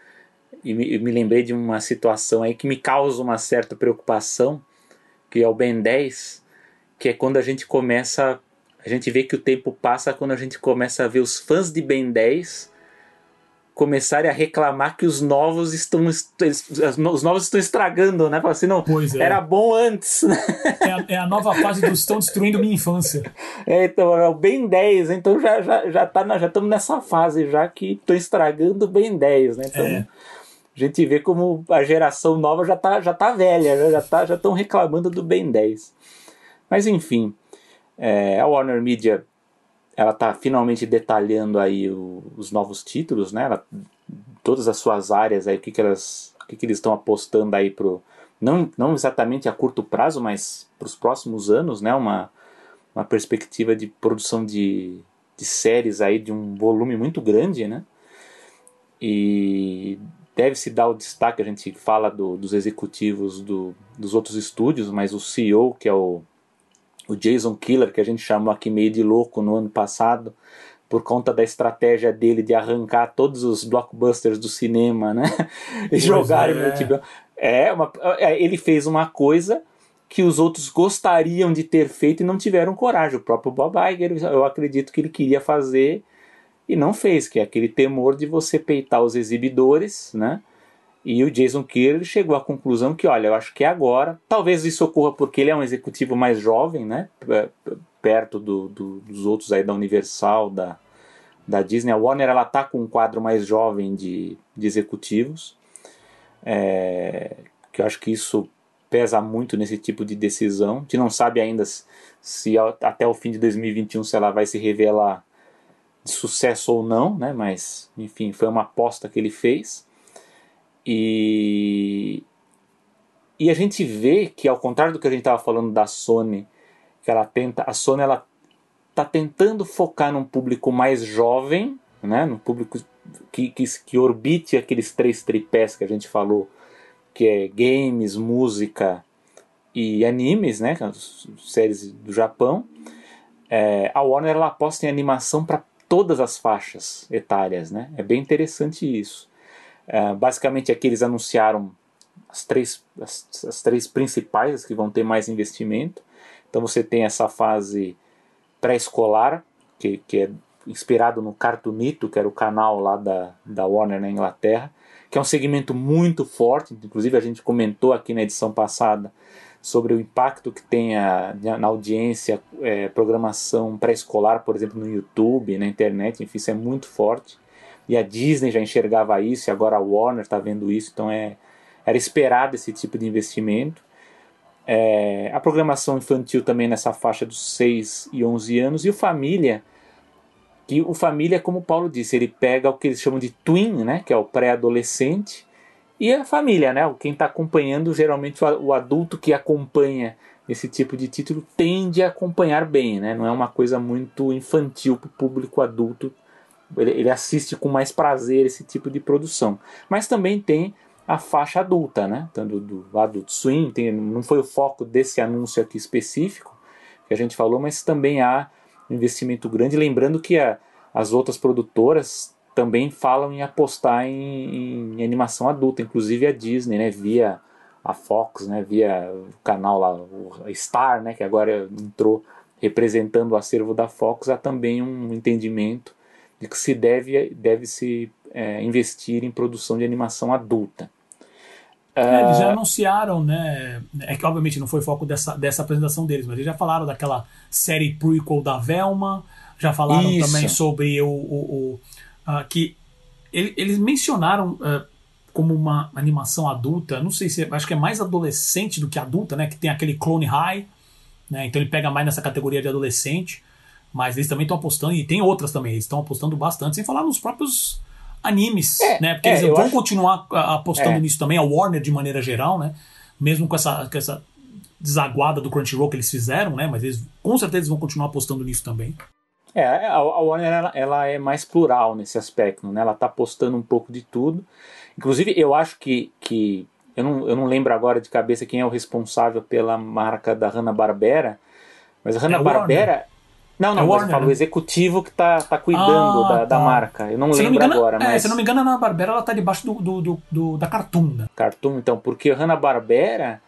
E me, me, lembrei de uma situação aí que me causa uma certa preocupação, que é o Ben 10, que é quando a gente começa. A gente vê que o tempo passa quando a gente começa a ver os fãs de Ben 10 começarem a reclamar que os novos estão os novos estão estragando, né? Assim, não, pois é. era bom antes. Né? É, a, é a nova fase dos estão destruindo minha infância. É, então, é o Ben 10, então já já já tá já estamos nessa fase já que estão estragando o Ben 10, né? Então, é. a gente vê como a geração nova já tá já tá velha, já já tá já estão reclamando do Ben 10. Mas enfim, é, a Warner Media ela está finalmente detalhando aí o, os novos títulos, né? Ela, todas as suas áreas aí, o que, que elas, o que, que eles estão apostando aí pro não, não exatamente a curto prazo, mas para os próximos anos, né? Uma, uma perspectiva de produção de, de séries aí de um volume muito grande, né? E deve-se dar o destaque, a gente fala do, dos executivos do, dos outros estúdios, mas o CEO, que é o o Jason Killer, que a gente chamou aqui meio de louco no ano passado, por conta da estratégia dele de arrancar todos os blockbusters do cinema, né? e jogarem é. no HBO. É, uma, é, ele fez uma coisa que os outros gostariam de ter feito e não tiveram coragem. O próprio Bob Iger, eu acredito que ele queria fazer e não fez, que é aquele temor de você peitar os exibidores, né? E o Jason Kidd chegou à conclusão que, olha, eu acho que é agora. Talvez isso ocorra porque ele é um executivo mais jovem, né? Perto do, do, dos outros aí da Universal, da, da Disney. A Warner ela tá com um quadro mais jovem de, de executivos. É, que eu acho que isso pesa muito nesse tipo de decisão. A gente não sabe ainda se, se até o fim de 2021 se ela vai se revelar de sucesso ou não, né? Mas, enfim, foi uma aposta que ele fez. E, e a gente vê que, ao contrário do que a gente estava falando da Sony, que ela tenta, a Sony ela está tentando focar num público mais jovem, né, num público que, que, que orbite aqueles três tripés que a gente falou que é games, música e animes, né, séries do Japão, é, a Warner ela aposta em animação para todas as faixas etárias, né? É bem interessante isso. É, basicamente aqui eles anunciaram as três, as, as, três principais que vão ter mais investimento. Então você tem essa fase pré-escolar, que, que é inspirado no Cartoonito, que era o canal lá da, da Warner na Inglaterra, que é um segmento muito forte, inclusive a gente comentou aqui na edição passada sobre o impacto que tem a, na audiência é, programação pré-escolar, por exemplo, no YouTube, na internet, enfim, isso é muito forte. E a Disney já enxergava isso, e agora a Warner está vendo isso, então é, era esperado esse tipo de investimento. É, a programação infantil também nessa faixa dos 6 e 11 anos, e o Família, que o Família, como o Paulo disse, ele pega o que eles chamam de twin, né, que é o pré-adolescente, e a família, né? Quem está acompanhando, geralmente o adulto que acompanha esse tipo de título tende a acompanhar bem, né? Não é uma coisa muito infantil para o público adulto. Ele, ele, assiste com mais prazer esse tipo de produção. Mas também tem a faixa adulta, né? Tanto do Adult Swim, tem, não foi o foco desse anúncio aqui específico que a gente falou, mas também há um investimento grande. Lembrando que a, as outras produtoras também falam em apostar em, em, animação adulta, inclusive a Disney, né, via a Fox, né, via o canal lá, o Star, né, que agora entrou representando o acervo da Fox, há também um entendimento de que se deve, deve se é, investir em produção de animação adulta. É, eles já anunciaram, né? É que obviamente não foi foco dessa, dessa apresentação deles, mas eles já falaram daquela série prequel da Velma, já falaram Isso. também sobre o, o, uh, que ele, eles mencionaram uh, como uma animação adulta, não sei se é, acho que é mais adolescente do que adulta, né? Que tem aquele Clone High, né? Então ele pega mais nessa categoria de adolescente, mas eles também estão apostando e tem outras também, eles estão apostando bastante, sem falar nos próprios animes, é, né? Porque é, eles vão acho... continuar ah, apostando é. nisso também, a Warner de maneira geral, né? Mesmo com essa, com essa desaguada do Crunchyroll que eles fizeram, né? Mas eles com certeza vão continuar apostando nisso também. É, a, Warner ela, ela, é mais plural nesse aspecto, né? Ela está postando um pouco de tudo. Inclusive, eu acho que, que eu, não, eu não lembro agora de cabeça quem é o responsável pela marca da Hanna-Barbera, mas a Hanna-Barbera... Não, não, é mas eu falo o executivo que está tá cuidando ah, da, tá. da, marca. Eu não se lembro não engano, agora, é, mas... se não me engano, a Hanna-Barbera ela tá debaixo do, do, do, do da Cartoon. Né? Cartoon, então, porque a Hanna-Barbera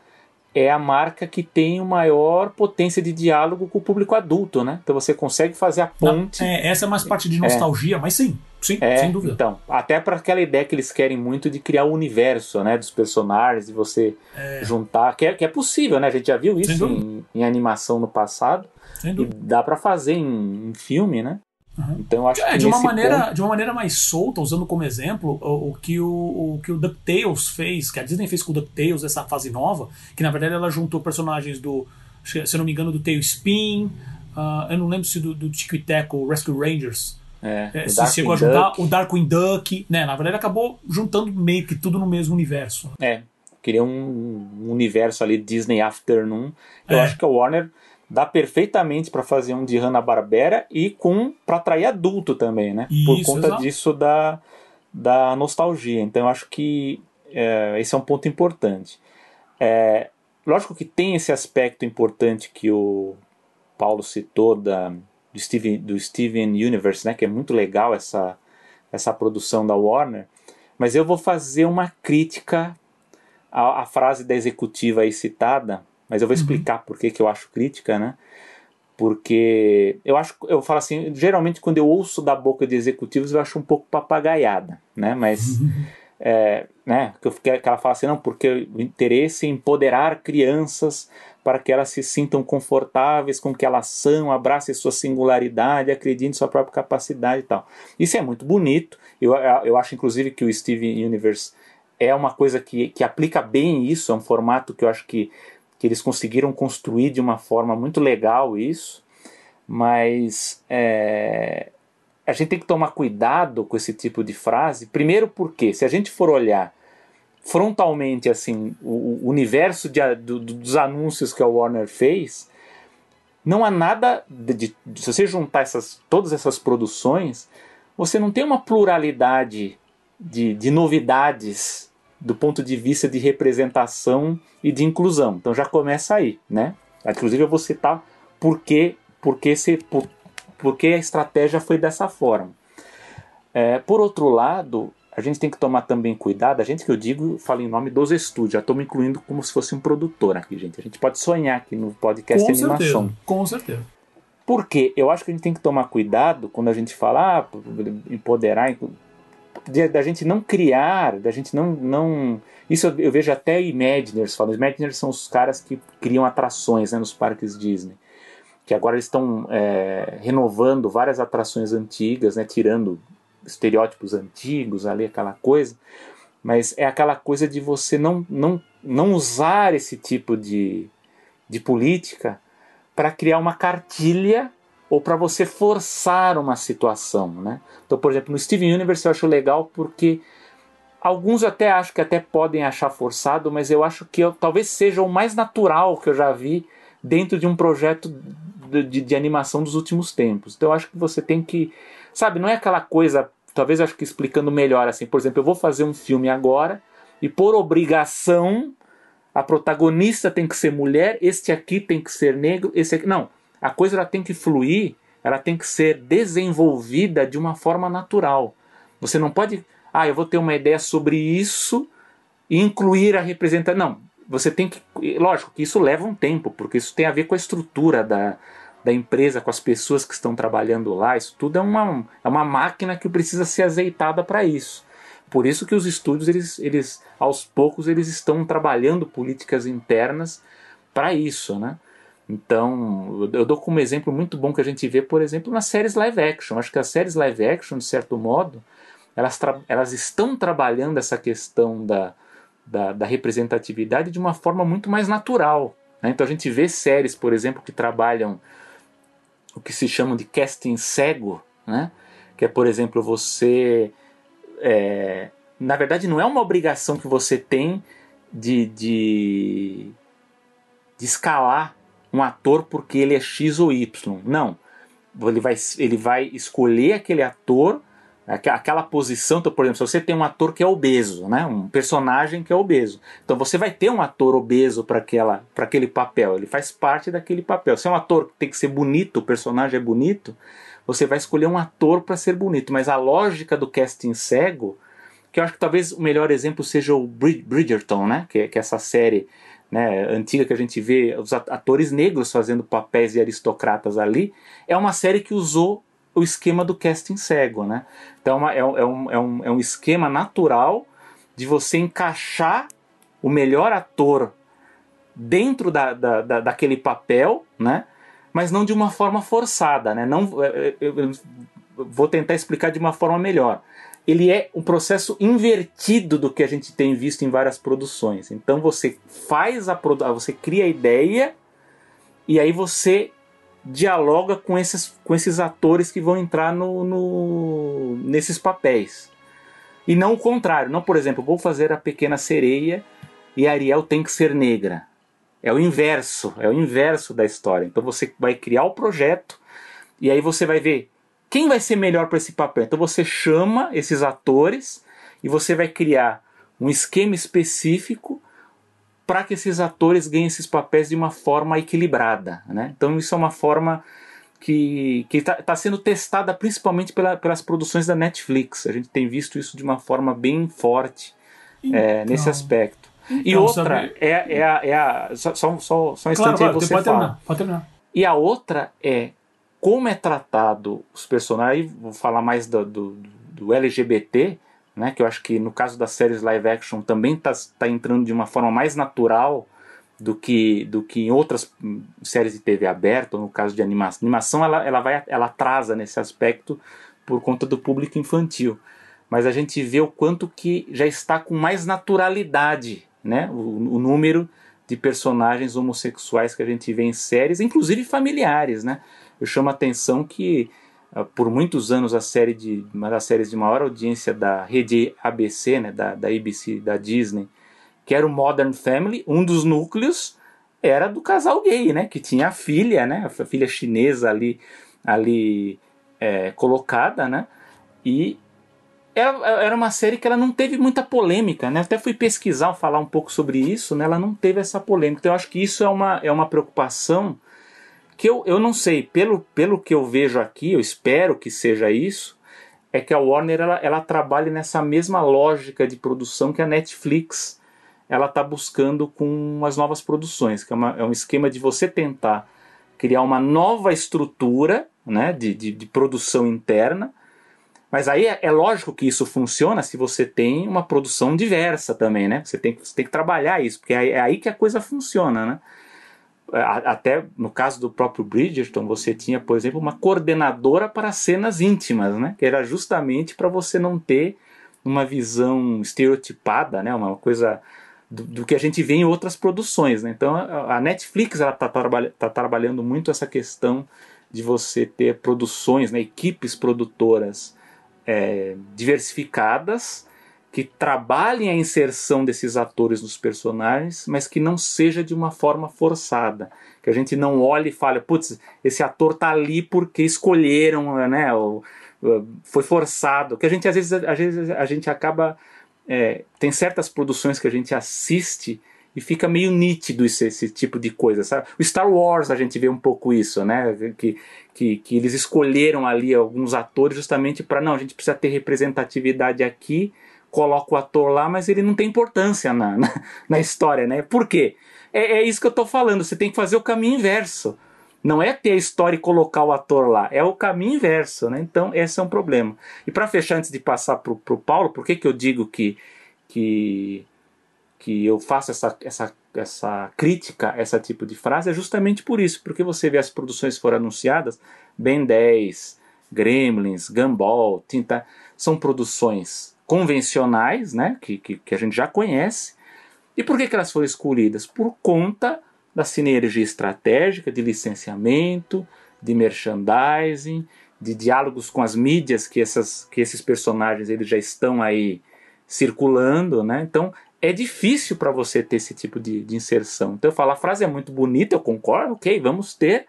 é a marca que tem o maior potência de diálogo com o público adulto, né? Então você consegue fazer a ponte. Não, é, essa é mais parte de nostalgia, é. mas sim, sim, é, sem dúvida. Então, até para aquela ideia que eles querem muito de criar o universo, né, dos personagens, de você é. juntar, que é, que é possível, né? A gente já viu isso em, em, animação no passado. E dá para fazer em, em filme, né? Uhum. Então eu acho é, que de uma maneira ponto... de uma maneira mais solta, usando como exemplo o, o, que o, o que o DuckTales fez, que a Disney fez com o DuckTales essa fase nova, que na verdade ela juntou personagens do, se eu não me engano, do Tailspin, uh, eu não lembro se do, do Tico e Teco, Rescue Rangers. É, é, se chegou a juntar Duck. o Darkwing Duck, né? Na verdade acabou juntando meio que tudo no mesmo universo. É, queria um, um universo ali Disney Afternoon. Eu é. acho que a Warner dá perfeitamente para fazer um de Hanna-Barbera e com para atrair adulto também, né? Isso, Por conta exato. disso da, da nostalgia. Então eu acho que é, esse é um ponto importante. É, lógico que tem esse aspecto importante que o Paulo citou da, do, Steven, do Steven Universe, né? Que é muito legal essa, essa produção da Warner. Mas eu vou fazer uma crítica à, à frase da executiva aí citada, mas eu vou uhum. explicar uhum. por que, que eu acho crítica, né? Porque eu acho, eu falo assim, geralmente quando eu ouço da boca de executivos eu acho um pouco papagaiada, né? Mas, uhum. é, né? Que ela fala assim, não, porque o interesse em empoderar crianças para que elas se sintam confortáveis com o que elas são, abracem sua singularidade, acreditem em sua própria capacidade e tal. Isso é muito bonito. Eu, eu acho, inclusive, que o Steven Universe é uma coisa que, que aplica bem isso, é um formato que eu acho que que eles conseguiram construir de uma forma muito legal isso, mas é, a gente tem que tomar cuidado com esse tipo de frase. Primeiro, porque se a gente for olhar frontalmente assim o, o universo de, do, dos anúncios que a Warner fez, não há nada de, de, se você juntar essas, todas essas produções, você não tem uma pluralidade de, de novidades do ponto de vista de representação e de inclusão. Então já começa aí, né? Inclusive eu vou citar por que, por que, se, por, a estratégia foi dessa forma. É, por outro lado, a gente tem que tomar também cuidado, a gente que eu digo, fala em nome dos estúdios, já estou me incluindo como se fosse um produtor aqui, gente. A gente pode sonhar aqui no podcast com de animação. Certeza, com certeza. Porque eu acho que a gente tem que tomar cuidado quando a gente fala ah, empoderar, da gente não criar, da gente não. não isso eu, eu vejo até Imaginers falando. Imaginers são os caras que criam atrações né, nos parques Disney. Que agora eles estão é, renovando várias atrações antigas, né, tirando estereótipos antigos ali, aquela coisa. Mas é aquela coisa de você não, não, não usar esse tipo de, de política para criar uma cartilha ou para você forçar uma situação, né? Então, por exemplo, no Steven Universe eu acho legal porque alguns até acho que até podem achar forçado, mas eu acho que eu, talvez seja o mais natural que eu já vi dentro de um projeto de, de, de, animação dos últimos tempos. Então eu acho que você tem que, sabe, não é aquela coisa, talvez acho que explicando melhor assim, por exemplo, eu vou fazer um filme agora e por obrigação a protagonista tem que ser mulher, este aqui tem que ser negro, esse aqui não a coisa ela tem que fluir, ela tem que ser desenvolvida de uma forma natural. Você não pode, ah, eu vou ter uma ideia sobre isso e incluir a representação. Não, você tem que. Lógico que isso leva um tempo, porque isso tem a ver com a estrutura da, da empresa, com as pessoas que estão trabalhando lá. Isso tudo é uma, é uma máquina que precisa ser azeitada para isso. Por isso que os estúdios, eles, eles, aos poucos, eles estão trabalhando políticas internas para isso, né? Então, eu dou como exemplo muito bom que a gente vê, por exemplo, nas séries live action. Acho que as séries live action, de certo modo, elas, elas estão trabalhando essa questão da, da, da, representatividade de uma forma muito mais natural. Né? Então, a gente vê séries, por exemplo, que trabalham o que se chama de casting cego, né? que é, por exemplo, você. É, na verdade, não é uma obrigação que você tem de, de, de escalar um ator porque ele é X ou Y. Não. Ele vai, ele vai escolher aquele ator, aquela posição. Então, por exemplo, se você tem um ator que é obeso, né? um personagem que é obeso. Então você vai ter um ator obeso para aquele papel. Ele faz parte daquele papel. Se é um ator que tem que ser bonito, o personagem é bonito, você vai escolher um ator para ser bonito. Mas a lógica do casting cego, que eu acho que talvez o melhor exemplo seja o Bridgerton, né? que, que é essa série né, antiga que a gente vê os atores negros fazendo papéis de aristocratas ali, é uma série que usou o esquema do casting cego. Né? Então é, é, um, é, um, é um esquema natural de você encaixar o melhor ator dentro da, da, da, daquele papel, né? mas não de uma forma forçada. Né? Não, eu, eu, eu vou tentar explicar de uma forma melhor ele é um processo invertido do que a gente tem visto em várias produções. Então você faz a você cria a ideia e aí você dialoga com esses, com esses atores que vão entrar no, no, nesses papéis. E não o contrário. Não, por exemplo, vou fazer a pequena sereia e Ariel tem que ser negra. É o inverso, é o inverso da história. Então você vai criar o projeto e aí você vai ver quem vai ser melhor para esse papel? Então você chama esses atores e você vai criar um esquema específico para que esses atores ganhem esses papéis de uma forma equilibrada. Né? Então isso é uma forma que está tá sendo testada principalmente pela, pelas produções da Netflix. A gente tem visto isso de uma forma bem forte então, é, nesse aspecto. Então, e outra sabe... é, é, a, é a. Só, só, só, só um instante claro, aí você pode fala. Terminar, pode terminar. E a outra é como é tratado os personagens, vou falar mais do, do, do, LGBT, né, que eu acho que no caso das séries live action também está tá entrando de uma forma mais natural do que, do que em outras séries de TV aberta, ou no caso de animação. Animação ela, ela, vai, ela atrasa nesse aspecto por conta do público infantil. Mas a gente vê o quanto que já está com mais naturalidade né, o, o número de personagens homossexuais que a gente vê em séries, inclusive familiares, né? eu chamo a atenção que por muitos anos a série de uma das séries de maior audiência da rede ABC, né, da, da ABC, da Disney, que era o Modern Family, um dos núcleos era do casal gay, né, que tinha a filha, né, a filha chinesa ali, ali é, colocada, né, e Era, era uma série que ela não teve muita polêmica, né? Até fui pesquisar, falar um pouco sobre isso, né? Ela não teve essa polêmica. Então eu acho que isso é uma, é uma preocupação que eu, eu não sei, pelo, pelo que eu vejo aqui, eu espero que seja isso, é que a Warner ela, ela trabalha nessa mesma lógica de produção que a Netflix ela está buscando com as novas produções, que é, uma, é um esquema de você tentar criar uma nova estrutura né, de, de, de produção interna, mas aí é, é, lógico que isso funciona se você tem uma produção diversa também, né? Você tem, você tem que trabalhar isso, porque é, é aí que a coisa funciona, né? Até no caso do próprio Bridgerton, você tinha, por exemplo, uma coordenadora para cenas íntimas, né? Que era justamente para você não ter uma visão estereotipada, né? Uma coisa do, do, que a gente vê em outras produções. Né? Então a Netflix está trabalha, tá trabalhando muito essa questão de você ter produções, né, equipes produtoras é, diversificadas que trabalhem a inserção desses atores nos personagens, mas que não seja de uma forma forçada. Que a gente não olhe e fale, putz, esse ator tá ali porque escolheram, né? Ou, foi forçado. Que a gente às vezes, às vezes a gente acaba é, tem certas produções que a gente assiste e fica meio nítido esse, esse, tipo de coisa, sabe? O Star Wars a gente vê um pouco isso, né? Que, que, que eles escolheram ali alguns atores justamente para não, a gente precisa ter representatividade aqui, coloca o ator lá, mas ele não tem importância na, na, na história, né? Por quê? É, é isso que eu estou falando, você tem que fazer o caminho inverso. Não é ter a história e colocar o ator lá, é o caminho inverso, né? Então, esse é um problema. E para fechar, antes de passar para o Paulo, por que, que eu digo que, que, que eu faço essa, essa, essa crítica a esse tipo de frase? É justamente por isso, porque você vê as produções que foram anunciadas, Ben 10, Gremlins, Gumball, Tinta, são produções convencionais, né? Que, que, que a gente já conhece. E por que, que elas foram escolhidas? Por conta da sinergia estratégica de licenciamento, de merchandising, de diálogos com as mídias que, essas, que esses personagens eles já estão aí circulando, né? Então é difícil para você ter esse tipo de, de, inserção. Então eu falo, a frase é muito bonita, eu concordo, ok, vamos ter,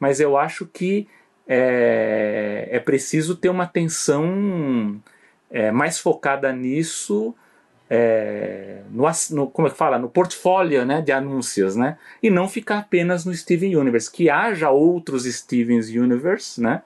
mas eu acho que é, é preciso ter uma atenção é, mais focada nisso é, no, no, como é que fala, no portfólio né, de anúncios, né? E não ficar apenas no Steven Universe, que haja outros Stevens Universe, né?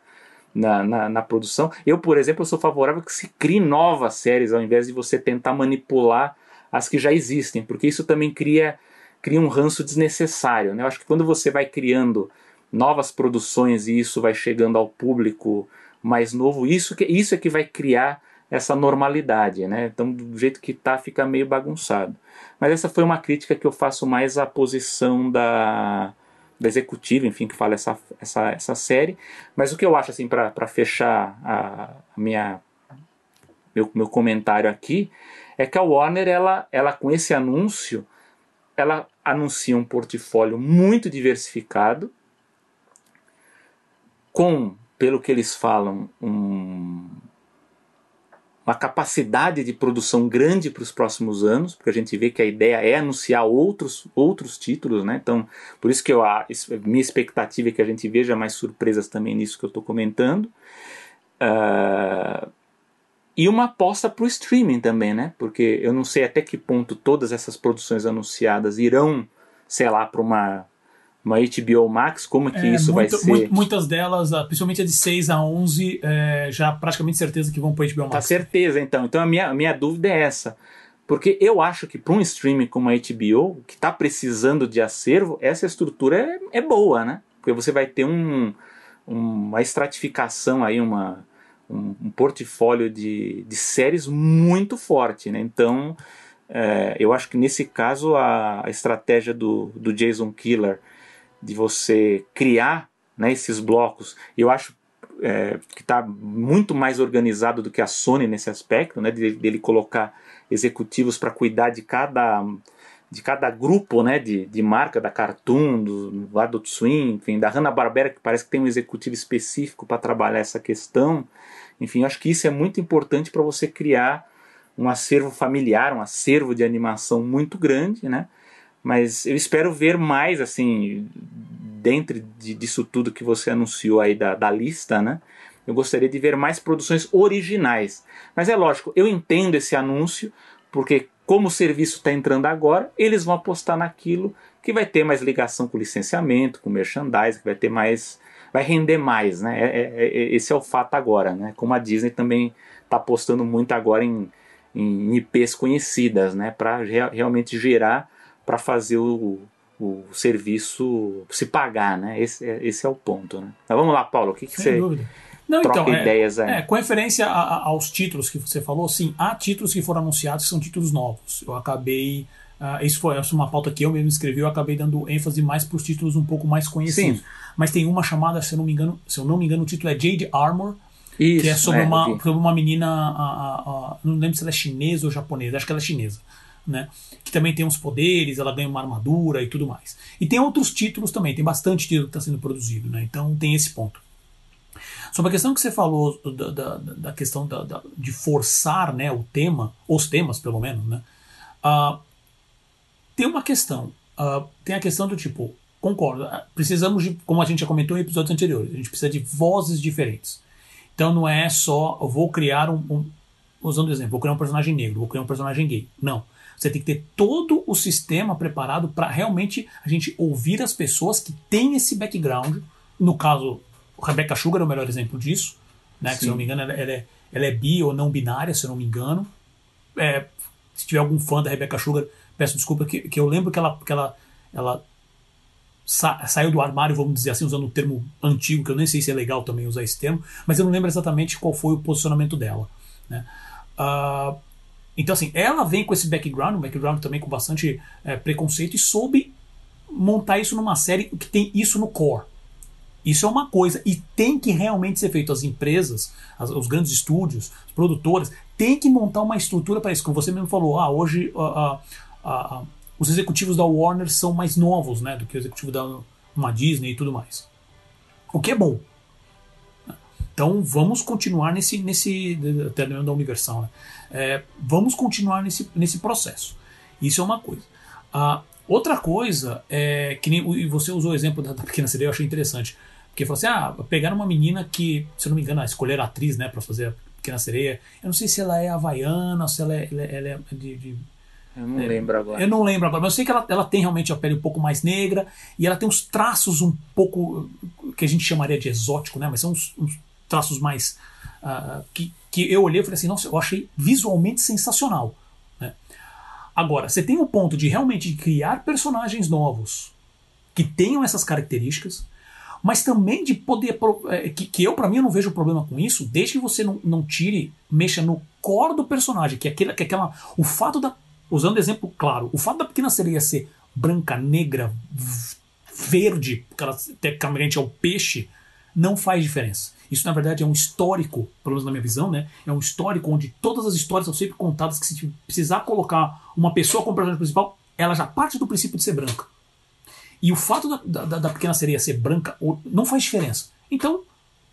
Na, na, na, produção. Eu, por exemplo, sou favorável que se crie novas séries ao invés de você tentar manipular as que já existem, porque isso também cria, cria um ranço desnecessário. Né? Eu acho que quando você vai criando novas produções e isso vai chegando ao público mais novo, isso, que, isso é que vai criar essa normalidade, né? Então, do jeito que tá, fica meio bagunçado. Mas essa foi uma crítica que eu faço mais à posição da, da executiva, enfim, que fala essa, essa, essa série. Mas o que eu acho, assim, para fechar a, minha meu, meu comentário aqui, é que a Warner, ela, ela com esse anúncio, ela anuncia um portfólio muito diversificado, com, pelo que eles falam, um uma capacidade de produção grande para os próximos anos, porque a gente vê que a ideia é anunciar outros, outros títulos, né? Então, por isso que eu, a minha expectativa é que a gente veja mais surpresas também nisso que eu estou comentando. Uh, e uma aposta para o streaming também, né? Porque eu não sei até que ponto todas essas produções anunciadas irão, sei lá, para uma uma HBO Max, como que é, isso muito, vai ser? Muito, muitas delas, ah, principalmente a de 6 a 11, é, já praticamente certeza que vão para HBO Max. Tá certeza, então. Então a minha, a minha dúvida é essa. Porque eu acho que para um streaming como a HBO, que está precisando de acervo, essa estrutura é, é, boa, né? Porque você vai ter um, uma estratificação aí, uma, um, um portfólio de, de séries muito forte, né? Então, é, eu acho que nesse caso a, a estratégia do, do Jason Killer de você criar né, esses blocos. Eu acho é, que está muito mais organizado do que a Sony nesse aspecto, né, dele, dele colocar executivos para cuidar de cada de cada grupo né, de, de marca, da Cartoon, do Adult Swim, enfim, da Hanna-Barbera, que parece que tem um executivo específico para trabalhar essa questão. Enfim, acho que isso é muito importante para você criar um acervo familiar, um acervo de animação muito grande, né? Mas eu espero ver mais, assim, dentro de, disso tudo que você anunciou aí da, da lista, né? Eu gostaria de ver mais produções originais. Mas é lógico, eu entendo esse anúncio, porque como o serviço está entrando agora, eles vão apostar naquilo que vai ter mais ligação com licenciamento, com merchandising, que vai ter mais. vai render mais, né? É, é, é, esse é o fato agora, né? Como a Disney também está apostando muito agora em, em IPs conhecidas, né? Para realmente gerar, para fazer o, o serviço se pagar, né? Esse, é, esse é o ponto, né? Mas vamos lá, Paulo, o que, que você dúvida. Não, troca então, ideias é, aí? É, com referência a, a, aos títulos que você falou, sim, há títulos que foram anunciados que são títulos novos. Eu acabei. Uh, isso foi essa é uma pauta que eu mesmo escrevi, eu acabei dando ênfase mais para os títulos um pouco mais conhecidos. Sim. Mas tem uma chamada, se eu não me engano, se eu não me engano, o título é Jade Armor, isso, que é sobre, é, uma, sobre uma menina, a, a, não lembro se ela é chinesa ou japonesa, acho que ela é chinesa né? Que também tem uns poderes, ela ganha uma armadura e tudo mais. E tem outros títulos também, tem bastante título que está sendo produzido, né? Então tem esse ponto. Sobre a questão que você falou da, da, da questão da, da, de forçar né, o tema, os temas pelo menos, né? Uh, tem uma questão. Uh, tem a questão do tipo, concordo, ah, precisamos de, como a gente já comentou em episódios anteriores, a gente precisa de vozes diferentes. Então não é só, vou criar um, um usando o exemplo, vou criar um personagem negro, vou criar um personagem gay. Não. Você tem que ter todo o sistema preparado para realmente a gente ouvir as pessoas que têm esse background. No caso, Rebecca Sugar é o melhor exemplo disso. Né? Que, se eu não me engano, ela, ela, é, ela é bi ou não binária, se eu não me engano. É, se tiver algum fã da Rebecca Sugar, peço desculpa, que, que eu lembro que ela, que ela, ela sa, saiu do armário, vamos dizer assim, usando o um termo antigo, que eu nem sei se é legal também usar esse termo, mas eu não lembro exatamente qual foi o posicionamento dela. Né? Uh, então, assim, ela vem com esse background, um background também com bastante é, preconceito, e soube montar isso numa série que tem isso no core. Isso é uma coisa, e tem que realmente ser feito. As empresas, as, os grandes estúdios, os produtores, tem que montar uma estrutura para isso. Como você mesmo falou, ah, hoje uh, uh, uh, os executivos da Warner são mais novos né, do que o executivo da uma Disney e tudo mais. O que é bom. Então vamos continuar nesse, nesse até da Universal, né? É, vamos continuar nesse, nesse processo. Isso é uma coisa. A outra coisa é que nem e você usou o exemplo da, da pequena sereia, eu achei interessante. Porque falou assim: ah, pegaram uma menina que, se eu não me engano, escolheram atriz, né, para fazer a pequena sereia. Eu não sei se ela é havaiana, se ela é, ela é, ela é de, de eu não é, lembro agora. Eu não lembro agora, mas eu sei que ela, ela tem realmente a pele um pouco mais negra e ela tem uns traços um pouco que a gente chamaria de exótico, né? Mas são uns, uns traços mais. Uh, que, que eu olhei e falei assim, nossa, eu achei visualmente sensacional. Né? Agora, você tem o ponto de realmente criar personagens novos que tenham essas características, mas também de poder. É, que, que eu, para mim, eu não vejo problema com isso, desde que você não, não tire, mexa no core do personagem, que é, aquele, que é aquela. O fato da. Usando exemplo claro, o fato da pequena sereia ser branca, negra, verde, porque ela tecnicamente é o peixe, não faz diferença. Isso, na verdade, é um histórico, pelo menos na minha visão, né? É um histórico onde todas as histórias são sempre contadas que se precisar colocar uma pessoa como personagem principal, ela já parte do princípio de ser branca. E o fato da, da, da pequena sereia ser branca não faz diferença. Então,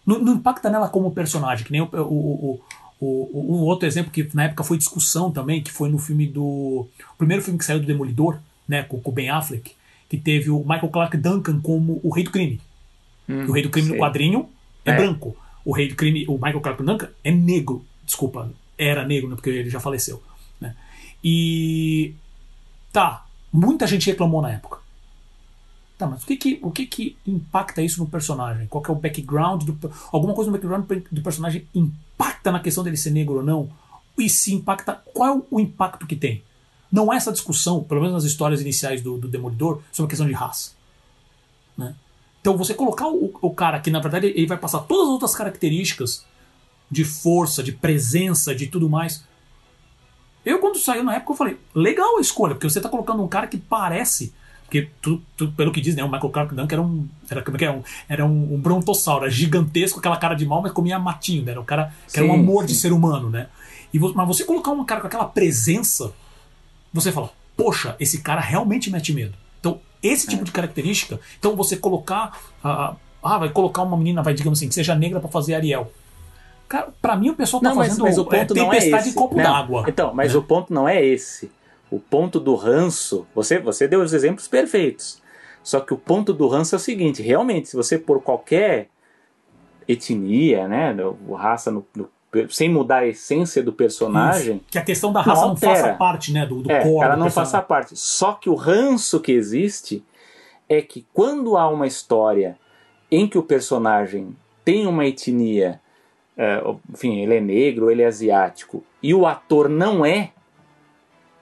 não, não, impacta nela como personagem, que nem o, o, o, o, um outro exemplo que na época foi discussão também, que foi no filme do. O primeiro filme que saiu do Demolidor, né, com o Ben Affleck, que teve o Michael Clark Duncan como o rei do crime. Hum, o rei do crime sei. no quadrinho é, é, branco. O rei do crime, o Michael Clark Duncan, é negro. Desculpa, era negro, né, porque ele já faleceu. Né? E. Tá, muita gente reclamou na época. Tá, mas o que que, o que que impacta isso no personagem? Qual é o background do. Alguma coisa no background do personagem impacta na questão dele ser negro ou não? E se impacta, qual é o impacto que tem? Não é essa discussão, pelo menos nas histórias iniciais do, do Demolidor, sobre a questão de raça. Né? Então você colocar o, o cara que na verdade ele vai passar todas as outras características de força, de presença, de tudo mais. Eu, quando saiu na época, eu falei, legal a escolha, porque você está colocando um cara que parece. Porque, tu, tu, pelo que diz, né, o Michael Clark Duncan era um. Era, como é que é? Um, era um, um brontossauro, era gigantesco, aquela cara de mal, mas comia matinho, né? Era um cara que sim, era um amor sim. de ser humano, né? E, mas você colocar um cara com aquela presença, você fala, poxa, esse cara realmente mete medo. Então, esse tipo é. de característica, então você colocar. Uh, ah, vai colocar uma menina, vai, digamos assim, que seja negra para fazer Ariel. Cara, pra mim o pessoal tá não, fazendo mas, mas o ponto é, não é esse. em copo d'água. Então, mas né? o ponto não é esse. O ponto do ranço, você, você deu os exemplos perfeitos. Só que o ponto do ranço é o seguinte: realmente, se você por qualquer etnia, né, raça no, no sem mudar a essência do personagem. Isso. Que a questão da raça não, não faça parte, né? Do, do é, core. Ela não faça parte. Só que o ranço que existe é que quando há uma história em que o personagem tem uma etnia, é, enfim, ele é negro, ele é asiático, e o ator não é,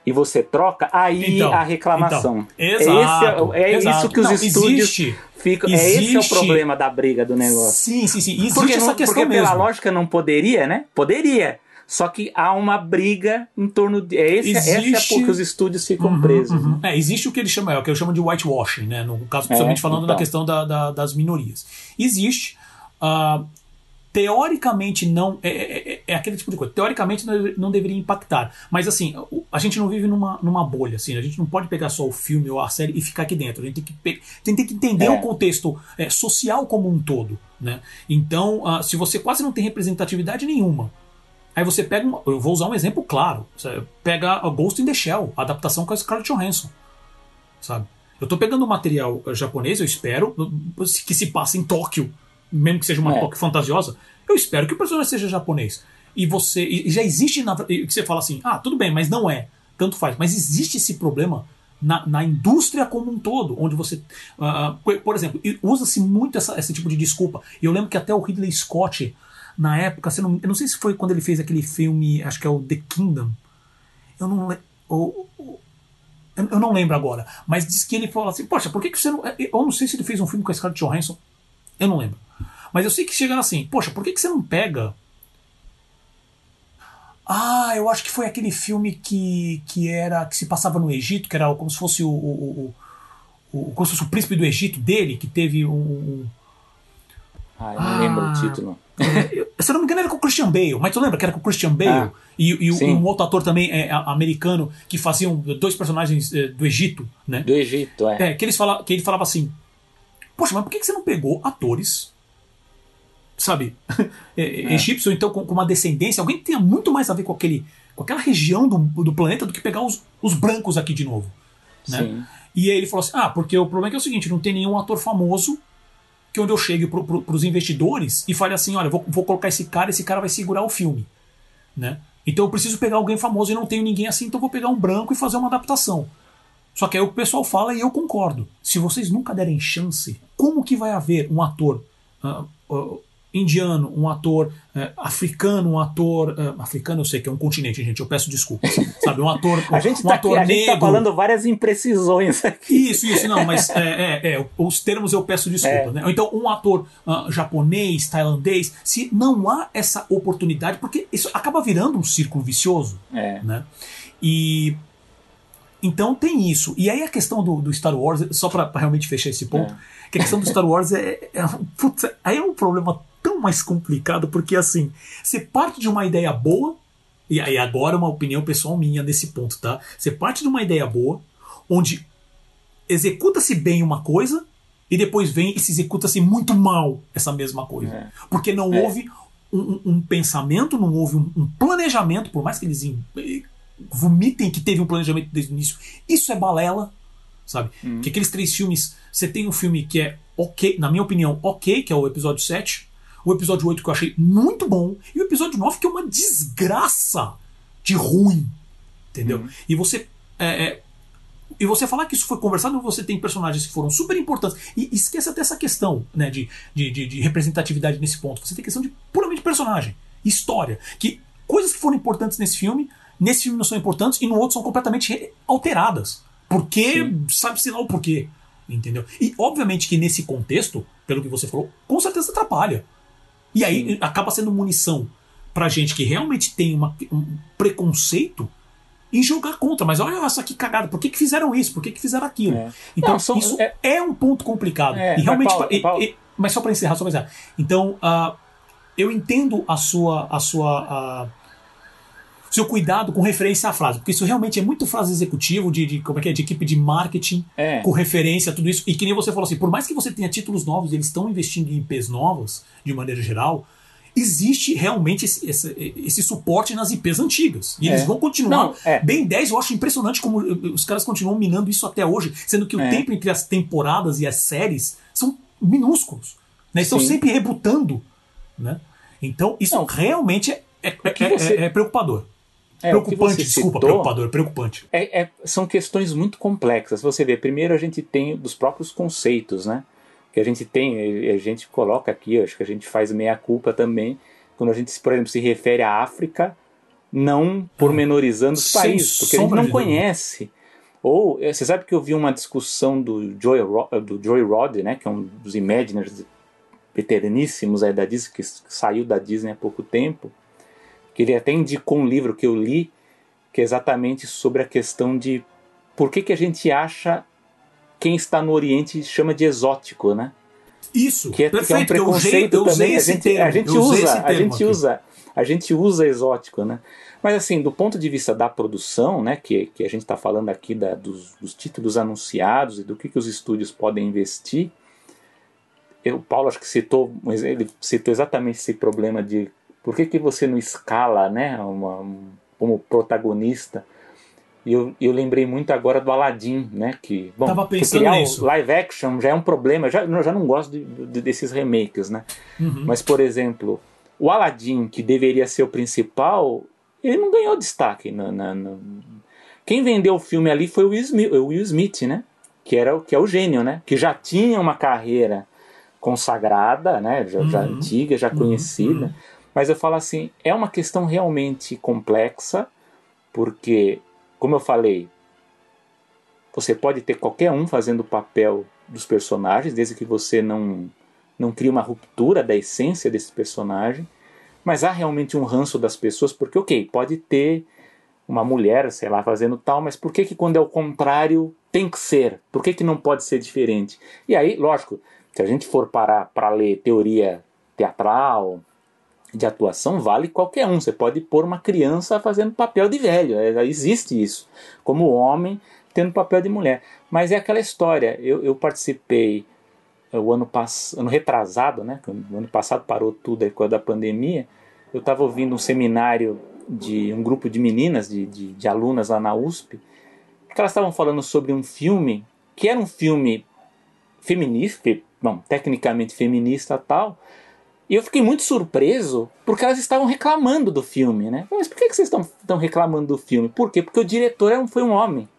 e você troca, aí então, a reclamação. Então, exato, é, é exato. isso que os não, estúdios existe, ficam. Existe, é esse é o problema da briga do negócio. Sim, sim, sim. Existe porque essa não, questão porque mesmo. pela lógica não poderia, né? Poderia. Só que há uma briga em torno de. É esse, existe... Essa é porque os estúdios ficam uhum, presos. Uhum. Né? É, existe o que eles chamam, é o que eles chamam de whitewashing, né? No caso, principalmente é, falando então. da questão da, da, das minorias. Existe. Uh, teoricamente não. É, é, é, é, aquele tipo de coisa. Teoricamente não, deveria impactar. Mas assim, a gente não vive numa, numa bolha, assim. A gente não pode pegar só o filme ou a série e ficar aqui dentro. A gente tem que, tem, tem que entender é. o contexto é, social como um todo. Né? Então, uh, se você quase não tem representatividade nenhuma. Aí você pega. Uma, eu vou usar um exemplo claro. Pega a Ghost in the Shell, a adaptação com a Scarlett Johansson. Sabe? Eu tô pegando um material japonês, eu espero, que se passe em Tóquio mesmo que seja uma é. toque fantasiosa, eu espero que o personagem seja japonês. E você. E já existe. Na, que você fala assim, ah, tudo bem, mas não é. Tanto faz. Mas existe esse problema na, na indústria como um todo, onde você. Uh, por exemplo, usa-se muito essa, esse tipo de desculpa. E eu lembro que até o Ridley Scott, na época, não, eu não sei se foi quando ele fez aquele filme, acho que é o The Kingdom. Eu não lembro. Eu não lembro agora, mas diz que ele falou assim: Poxa, por que, que você não. Eu não sei se ele fez um filme com a Scarlett Johansson. Eu não lembro. Mas eu sei que chegaram assim, poxa, por que, que você não pega. Ah, eu acho que foi aquele filme que, que era. que se passava no Egito, que era como se fosse o. o, o, o como se fosse o príncipe do Egito dele, que teve um. Ah, eu não ah, lembro o título. É, se eu não me engano, era com o Christian Bale, mas tu lembra que era com o Christian Bale ah, e, e, um outro ator também é, americano que faziam dois personagens é, do Egito, né? Do Egito, é. é que, eles fala, que ele falava assim: Poxa, mas por que você não pegou atores sabe, é, é. egípcio, então com, com, uma descendência, alguém que tenha muito mais a ver com, aquele, com aquela região do, do planeta do que pegar os, os brancos aqui de novo. Né? Sim. E aí ele falou assim: ah, porque o problema é, que é o seguinte, não tem nenhum ator famoso que onde eu chegue para pro, os investidores e fale assim: olha, vou, vou colocar esse cara, esse cara vai segurar o filme. Né? Então eu preciso pegar alguém famoso e não tenho ninguém assim, então vou pegar um branco e fazer uma adaptação. Só que aí o pessoal fala e eu concordo. Se vocês nunca derem chance, como que vai haver um ator uh, uh, indiano, um ator é, africano, um ator. É, africano eu sei que é um continente, gente, eu peço desculpas. Sabe, um ator. a gente um tá, ator aqui, a gente tá falando várias imprecisões aqui. Isso, isso, não, mas é, é, é os termos eu peço desculpas. É. Né? Então, um ator uh, japonês, tailandês, se não há essa oportunidade, porque isso acaba virando um círculo vicioso. É. Né? E. Então tem isso. E aí a questão do, do Star Wars, só para realmente fechar esse ponto, que a questão do Star Wars é. é putz, aí é um problema tão mais complicado, porque assim, você parte de uma ideia boa, e aí agora uma opinião pessoal minha nesse ponto, tá? Você parte de uma ideia boa, onde executa-se bem uma coisa, e depois vem e se executa-se muito mal essa mesma coisa. É. Porque não é. houve um, um, pensamento, não houve um, um, planejamento, por mais que eles vomitem que teve um planejamento desde o início. Isso é balela, sabe? Uhum. Que aqueles três filmes, você tem um filme que é ok, na minha opinião, ok, que é o episódio 7, o episódio 8 que eu achei muito bom, e o episódio 9 que é uma desgraça de ruim. Entendeu? Uhum. E você. É, é, e você falar que isso foi conversado, você tem personagens que foram super importantes. E esqueça até essa questão né, de, de, de, de representatividade nesse ponto. Você tem questão de puramente personagem, história. Que coisas que foram importantes nesse filme, nesse filme não são importantes e no outro são completamente alteradas. Porque sabe-se lá o porquê. Entendeu? E obviamente que nesse contexto, pelo que você falou, com certeza atrapalha. E aí Sim. acaba sendo munição pra gente que realmente tem uma, um preconceito em jogar contra. Mas olha essa que cagada, por que, que fizeram isso? Por que, que fizeram aquilo? É. Então, Não, só, isso é, é, um ponto complicado. É, e realmente. Mas, Paulo, e, Paulo... E, mas só para encerrar, só pra encerrar. Então, uh, eu entendo a sua. A sua uh, seu cuidado com referência à frase, porque isso realmente é muito frase executivo de, de como é que é, de equipe de marketing é. com referência a tudo isso. E que nem você falou assim, por mais que você tenha títulos novos, eles estão investindo em IPs novas, de maneira geral, existe realmente esse, esse, esse, suporte nas IPs antigas. E é. eles vão continuar. Não, é. Bem 10, eu acho impressionante como os caras continuam minando isso até hoje, sendo que o é. tempo entre as temporadas e as séries são minúsculos. Né? Estão sempre rebutando Né? Então, isso Não, realmente é, é, é, você... é preocupador. É, preocupante, desculpa, citou, preocupador, preocupante. É, é, são questões muito complexas. Você vê, primeiro a gente tem dos próprios conceitos, né? Que a gente tem, a gente coloca aqui, acho que a gente faz meia-culpa também, quando a gente, por exemplo, se refere à África, não pormenorizando os países, porque a gente não conhece. Ou, eh, você sabe que eu vi uma discussão do Joy, do Joy Rod, né, que é um dos Imaginers veteraníssimos aí da Disney, que saiu da Disney há pouco tempo, que ele até indicou um livro que eu li, que é exatamente sobre a questão de por que, que a gente acha quem está no Oriente chama de exótico, né? Isso, que é, perfeito, que é um preconceito eu usei, eu também. a gente, termo, a gente usa, a gente aqui. usa, a gente usa exótico, né? Mas assim, do ponto de vista da produção, né, que, que a gente está falando aqui da, dos, dos, títulos anunciados e do que, que os estúdios podem investir, eu, o Paulo acho que citou, ele citou exatamente esse problema de por que, que você não escala né, uma, um, como protagonista? E eu, eu lembrei muito agora do Aladdin, né? Que, bom, Tava pensando criar nisso. live action já é um problema. Eu já, eu já não gosto de, de, desses remakes, né? Uhum. Mas, por exemplo, o Aladdin, que deveria ser o principal, ele não ganhou destaque. Na, na, na... Quem vendeu o filme ali foi o Will Smith, o Will Smith, né? Que, era, que é o gênio, né? Que já tinha uma carreira consagrada, né? Já, uhum. já antiga, já uhum. conhecida. Uhum. Mas eu falo assim, é uma questão realmente complexa, porque, como eu falei, você pode ter qualquer um fazendo o papel dos personagens, desde que você não, não crie uma ruptura da essência desse personagem. Mas há realmente um ranço das pessoas, porque, ok, pode ter uma mulher, sei lá, fazendo tal, mas por que, que quando é o contrário tem que ser? Por que, que não pode ser diferente? E aí, lógico, se a gente for parar para ler teoria teatral, de atuação vale qualquer um. Você pode pôr uma criança fazendo papel de velho. É, existe isso. Como homem tendo papel de mulher. Mas é aquela história. Eu, eu participei é, o ano, passado ano retrasado, né? O ano passado parou tudo aí com a da pandemia. Eu estava ouvindo um seminário de um grupo de meninas, de, de, de alunas lá na USP, que elas estavam falando sobre um filme que era um filme feminista, bom, tecnicamente feminista tal, e eu fiquei muito surpreso porque elas estavam reclamando do filme, né? Mas por que, vocês estão, reclamando do filme? Por quê? Porque o diretor é foi um homem.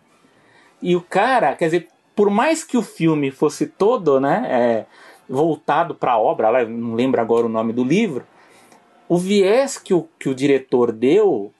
E o cara, quer dizer, por mais que o filme fosse todo né, é, voltado para a obra, não lembro agora o nome do livro, o viés que o, que o diretor deu,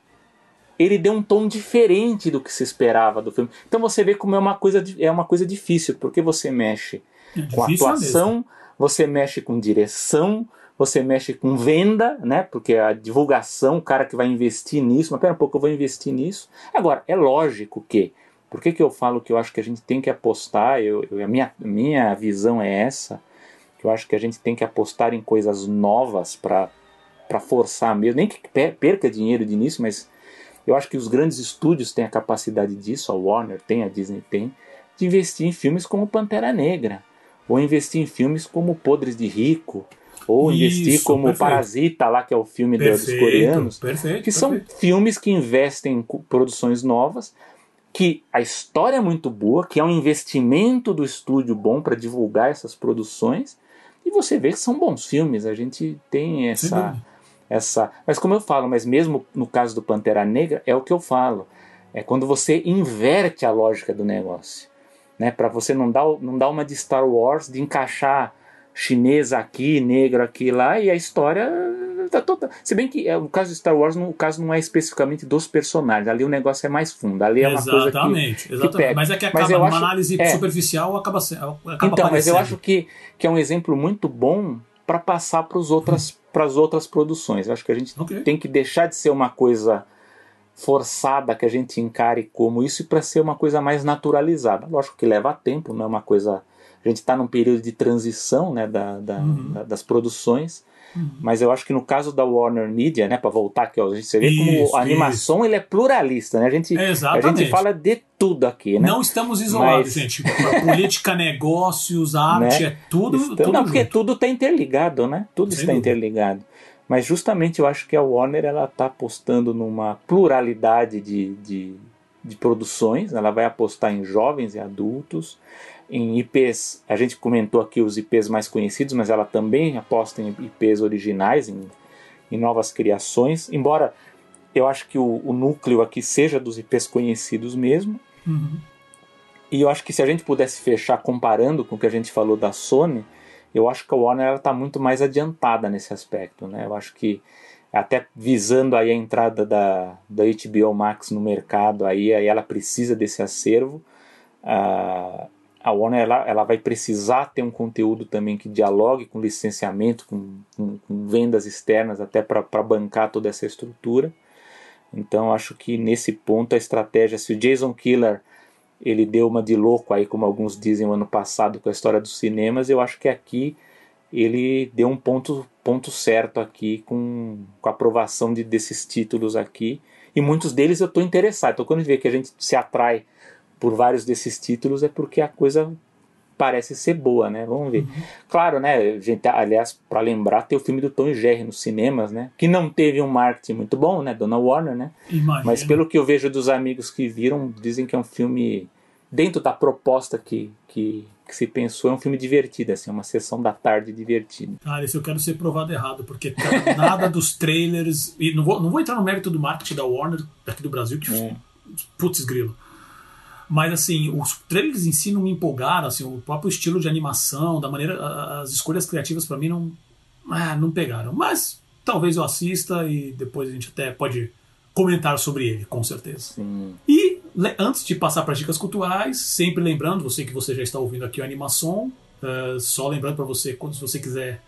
ele deu um tom diferente do que se esperava do filme. Então você vê como é uma coisa, é uma coisa difícil, porque você mexe é com atuação, mesmo. você mexe com direção, você mexe com venda, né? Porque a divulgação, o cara que vai investir nisso, mas pera um pouco, eu vou investir nisso. Agora, é lógico que, por que, que eu falo que eu acho que a gente tem que apostar, eu, eu, a minha, minha visão é essa, que eu acho que a gente tem que apostar em coisas novas para forçar mesmo, nem que perca dinheiro de início, mas eu acho que os grandes estúdios têm a capacidade disso, a Warner tem, a Disney tem, de investir em filmes como Pantera Negra, ou investir em filmes como Podres de Rico, ou Isso, investir como perfeito. Parasita, lá que é o filme perfeito, dos coreanos, perfeito, que são filmes que investem em produções novas, que a história é muito boa, que é um investimento do estúdio bom para divulgar essas produções, e você vê que são bons filmes. A gente tem essa, essa, mas como eu falo, mas mesmo no caso do Pantera Negra é o que eu falo, é quando você inverte a lógica do negócio, né? Para você não dar, não dar uma de Star Wars de encaixar chinês aqui, negro aqui lá, e a história tá toda. Se bem que é, o caso de Star Wars, no, o caso não é especificamente dos personagens, ali o negócio é mais fundo, ali é uma exatamente, coisa que, exatamente. Que pega. Mas é que acaba, uma acho, análise é, superficial acaba, acaba Então, aparecendo. mas eu acho que, que é um exemplo muito bom para passar para outras, hum. as outras produções. Eu acho que a gente okay. tem que deixar de ser uma coisa forçada que a gente encare como isso para ser uma coisa mais naturalizada. Lógico que leva tempo, não é uma coisa a gente está num período de transição né, da, da, uhum. da, das produções. Uhum. Mas eu acho que no caso da Warner Media, né, para voltar aqui, ó, a gente vê isso, como a animação ele é pluralista, né? A gente, a gente fala de tudo aqui, né? Não estamos isolados, Mas... gente. Política, negócios, arte, né? é tudo, Estamos, tudo Não, porque tudo está interligado, né? Tudo Sem está dúvida. interligado. Mas justamente eu acho que a Warner ela está apostando numa pluralidade de, de, de produções, ela vai apostar em jovens e adultos, em IPs, a gente comentou aqui os IPs mais conhecidos, mas ela também aposta em IPs originais, em, em novas criações, embora eu acho que o, o, núcleo aqui seja dos IPs conhecidos mesmo. Uhum. E eu acho que se a gente pudesse fechar comparando com o que a gente falou da Sony, eu acho que a Warner está muito mais adiantada nesse aspecto. Né? Eu acho que até visando aí a entrada da, da HBO Max no mercado, aí, aí ela precisa desse acervo. Uh, a Warner ela, ela vai precisar ter um conteúdo também que dialogue com licenciamento, com, com, com vendas externas, até para bancar toda essa estrutura. Então acho que nesse ponto a estratégia, se o Jason Killer ele deu uma de louco aí, como alguns dizem, no ano passado com a história dos cinemas, eu acho que aqui ele deu um ponto, ponto certo aqui com, com a aprovação de, desses títulos aqui. E muitos deles eu estou interessado. Então quando vê que a gente se atrai por vários desses títulos é porque a coisa parece ser boa, né? Vamos ver. Uhum. Claro, né, gente, aliás, para lembrar, tem o filme do Tom e Jerry nos cinemas, né? Que não teve um marketing muito bom, né, Dona Warner, né? Imagina. Mas pelo que eu vejo dos amigos que viram, dizem que é um filme dentro da proposta que, que, que se pensou, é um filme divertido, assim, uma sessão da tarde divertida. Cara, esse eu quero ser provado errado, porque nada dos trailers, e não vou, não vou entrar no mérito do marketing da Warner daqui do Brasil, que é. putz grilo mas assim, os trailers em si não me empolgaram, assim, o próprio estilo de animação, da maneira. As escolhas criativas para mim não. Ah, não pegaram. Mas talvez eu assista e depois a gente até pode comentar sobre ele, com certeza. Sim. E antes de passar para dicas culturais, sempre lembrando, você que você já está ouvindo aqui o Animação, uh, só lembrando para você, quando se você quiser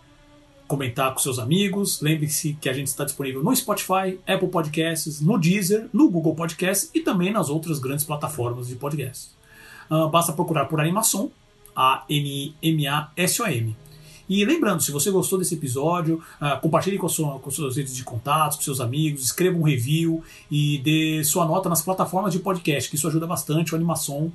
comentar com seus amigos. Lembre-se que a gente está disponível no Spotify, Apple Podcasts, no Deezer, no Google Podcasts e também nas outras grandes plataformas de podcasts. Uh, basta procurar por Animação, A-N-I-M-A-S-O-M. E lembrando, se você gostou desse episódio, uh, compartilhe com, sua, com suas redes de contatos, com seus amigos, escreva um review e dê sua nota nas plataformas de podcast, que isso ajuda bastante o Animação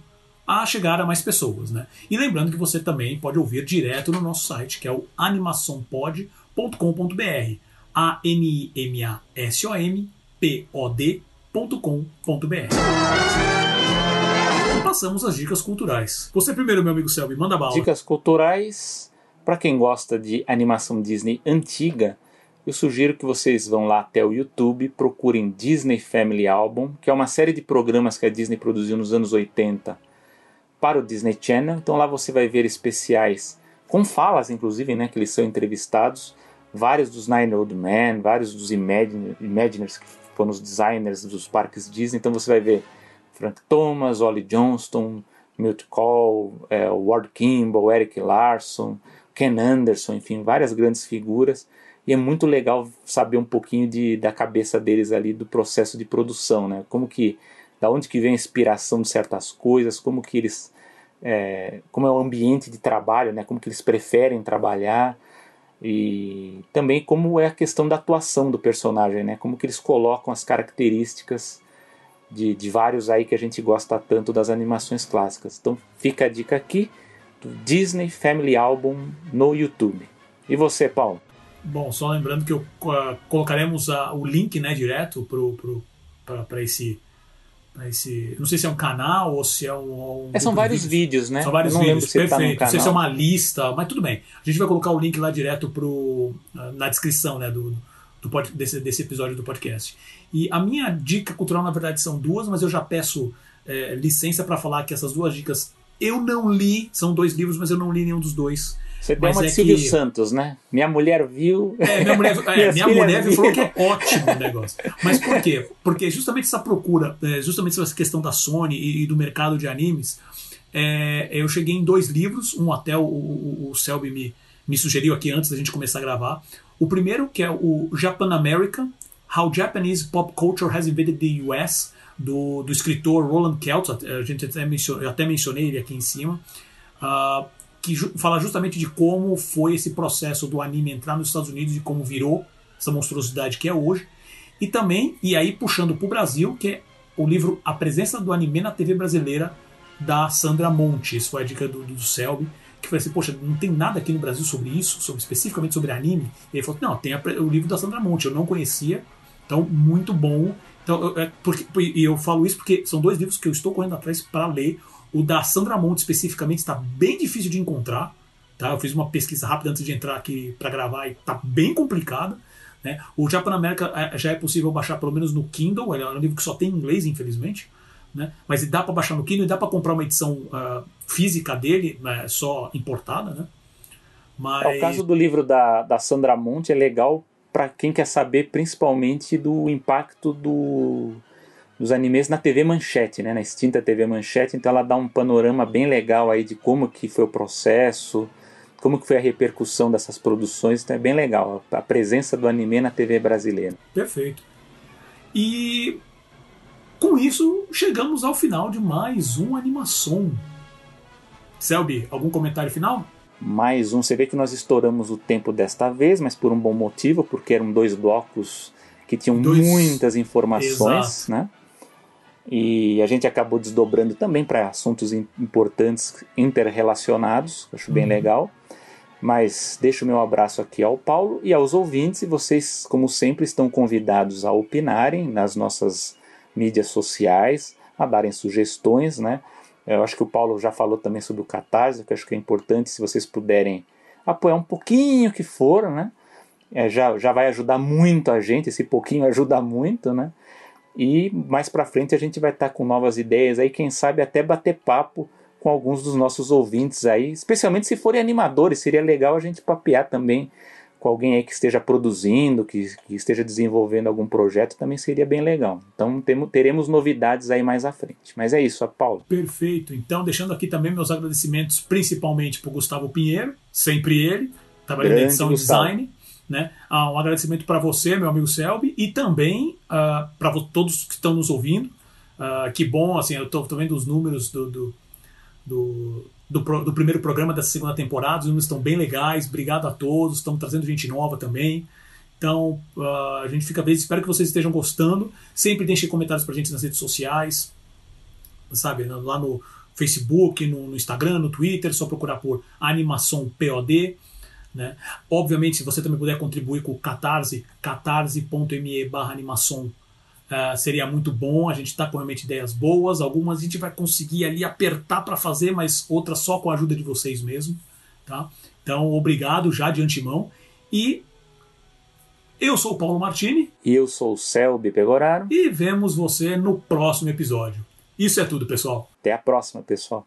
a chegar a mais pessoas. Né? E lembrando que você também pode ouvir direto no nosso site, que é o animaçãopod.com.br. A-N-I-M-A-S-O-M-P-O-D.com.br. Passamos às dicas culturais. Você primeiro, meu amigo Selby, manda bala. Dicas culturais, para quem gosta de animação Disney antiga, eu sugiro que vocês vão lá até o YouTube, procurem Disney Family Album, que é uma série de programas que a Disney produziu nos anos 80 para o Disney Channel. Então lá você vai ver especiais com falas, inclusive, né, que eles são entrevistados. Vários dos Nine Old Men, vários dos Imagine, Imaginers, que foram os designers dos parques Disney. Então você vai ver Frank Thomas, Ollie Johnston, Milt Cole, é, Ward Kimball, Eric Larson, Ken Anderson, enfim, várias grandes figuras. E é muito legal saber um pouquinho de, da cabeça deles ali, do processo de produção, né? Como que, da onde que vem a inspiração de certas coisas, como que eles é, como é o ambiente de trabalho, né, como que eles preferem trabalhar e também como é a questão da atuação do personagem, né, como que eles colocam as características de, de vários aí que a gente gosta tanto das animações clássicas. Então fica a dica aqui do Disney Family Album no YouTube. E você, Paulo? Bom, só lembrando que eu, uh, colocaremos uh, o link né, direto para esse esse, não sei se é um canal ou se é um. um é, são vários vídeos, né? São vários vídeos, se tá perfeito. Tá não sei se é uma lista, mas tudo bem. A gente vai colocar o link lá direto pro, na descrição né, do, do pod, desse, desse episódio do podcast. E a minha dica cultural, na verdade, são duas, mas eu já peço é, licença para falar que essas duas dicas eu não li, são dois livros, mas eu não li nenhum dos dois. Você deu uma é de Silvio que... Santos, né? Minha mulher viu. É, minha mulher, é, minha mulher viu falou que é ótimo o negócio. Mas por quê? Porque justamente essa procura, é, justamente essa questão da Sony e, do mercado de animes, é, eu cheguei em dois livros, um até o, o, o Selby me, me sugeriu aqui antes da gente começar a gravar. O primeiro, que é o Japan America, How Japanese Pop Culture Has Invaded the US, do, do escritor Roland Keltz, a gente até mencionou, eu até mencionei ele aqui em cima. Uh, que fala justamente de como foi esse processo do anime entrar nos Estados Unidos e como virou essa monstruosidade que é hoje. E também, e aí puxando para o Brasil, que é o livro A Presença do Anime na TV Brasileira, da Sandra Monte. Isso foi a dica do, do Selby, que foi assim, poxa, não tem nada aqui no Brasil sobre isso, sobre, especificamente sobre anime. E ele falou, não, tem a, o livro da Sandra Monte, eu não conhecia, Então, muito bom. Então, eu, é, porque, e eu falo isso porque são dois livros que eu estou correndo atrás para ler. O da Sandra Monte, especificamente, está bem difícil de encontrar. Tá? Eu fiz uma pesquisa rápida antes de entrar aqui para gravar e está bem complicado. Né? O Japan America é, já é possível baixar pelo menos no Kindle. Ele é um livro que só tem em inglês, infelizmente. Né? Mas dá para baixar no Kindle e dá para comprar uma edição uh, física dele, né? só importada. Né? Mas... É, o caso do livro da, da Sandra Monte é legal para quem quer saber principalmente do impacto do, dos animes na TV Manchete, né, na extinta TV Manchete, então ela dá um panorama bem legal aí de como que foi o processo, como que foi a repercussão dessas produções, então é bem legal a presença do anime na TV brasileira. Perfeito. E com isso chegamos ao final de mais um animação. Selby, algum comentário final? mais um. Você vê que nós estouramos o tempo desta vez, mas por um bom motivo, porque eram dois blocos que tinham dois... muitas informações, Exato. né? E a gente acabou desdobrando também para assuntos importantes interrelacionados, acho bem uhum. legal. Mas deixo o meu abraço aqui ao Paulo e aos ouvintes, e vocês, como sempre, estão convidados a opinarem nas nossas mídias sociais, a darem sugestões, né? Eu acho que o Paulo já falou também sobre o Catarse, que acho que é importante se vocês puderem apoiar um pouquinho que for, né? É, já, já vai ajudar muito a gente, esse pouquinho ajuda muito, né? E mais para frente a gente vai estar tá com novas ideias aí, quem sabe até bater papo com alguns dos nossos ouvintes aí, especialmente se forem animadores, seria legal a gente papear também com alguém aí que esteja produzindo, que, que esteja desenvolvendo algum projeto, também seria bem legal. Então temos, teremos novidades aí mais à frente. Mas é isso, Paulo. Perfeito. Então, deixando aqui também meus agradecimentos, principalmente para o Gustavo Pinheiro, sempre ele, trabalhando na edição e design. Né? Ah, um agradecimento para você, meu amigo Selby, e também uh, para todos que estão nos ouvindo. Uh, que bom, assim, eu estou vendo os números do, do, do do, do, primeiro programa dessa segunda temporada. Os números estão bem legais. Obrigado a todos. Estamos trazendo gente nova também. Então, uh, a gente fica bem. Espero que vocês estejam gostando. Sempre deixem comentários pra gente nas redes sociais. Sabe, lá no Facebook, no, no Instagram, no Twitter. Só procurar por Animação POD. Né? Obviamente, se você também puder contribuir com o Catarse, catarse.me barra animação Uh, seria muito bom. A gente está com realmente ideias boas. Algumas a gente vai conseguir ali apertar para fazer, mas outras só com a ajuda de vocês mesmo. Tá? Então, obrigado já de antemão. E eu sou o Paulo Martini. E eu sou o Selby Pegoraro. E vemos você no próximo episódio. Isso é tudo, pessoal. Até a próxima, pessoal.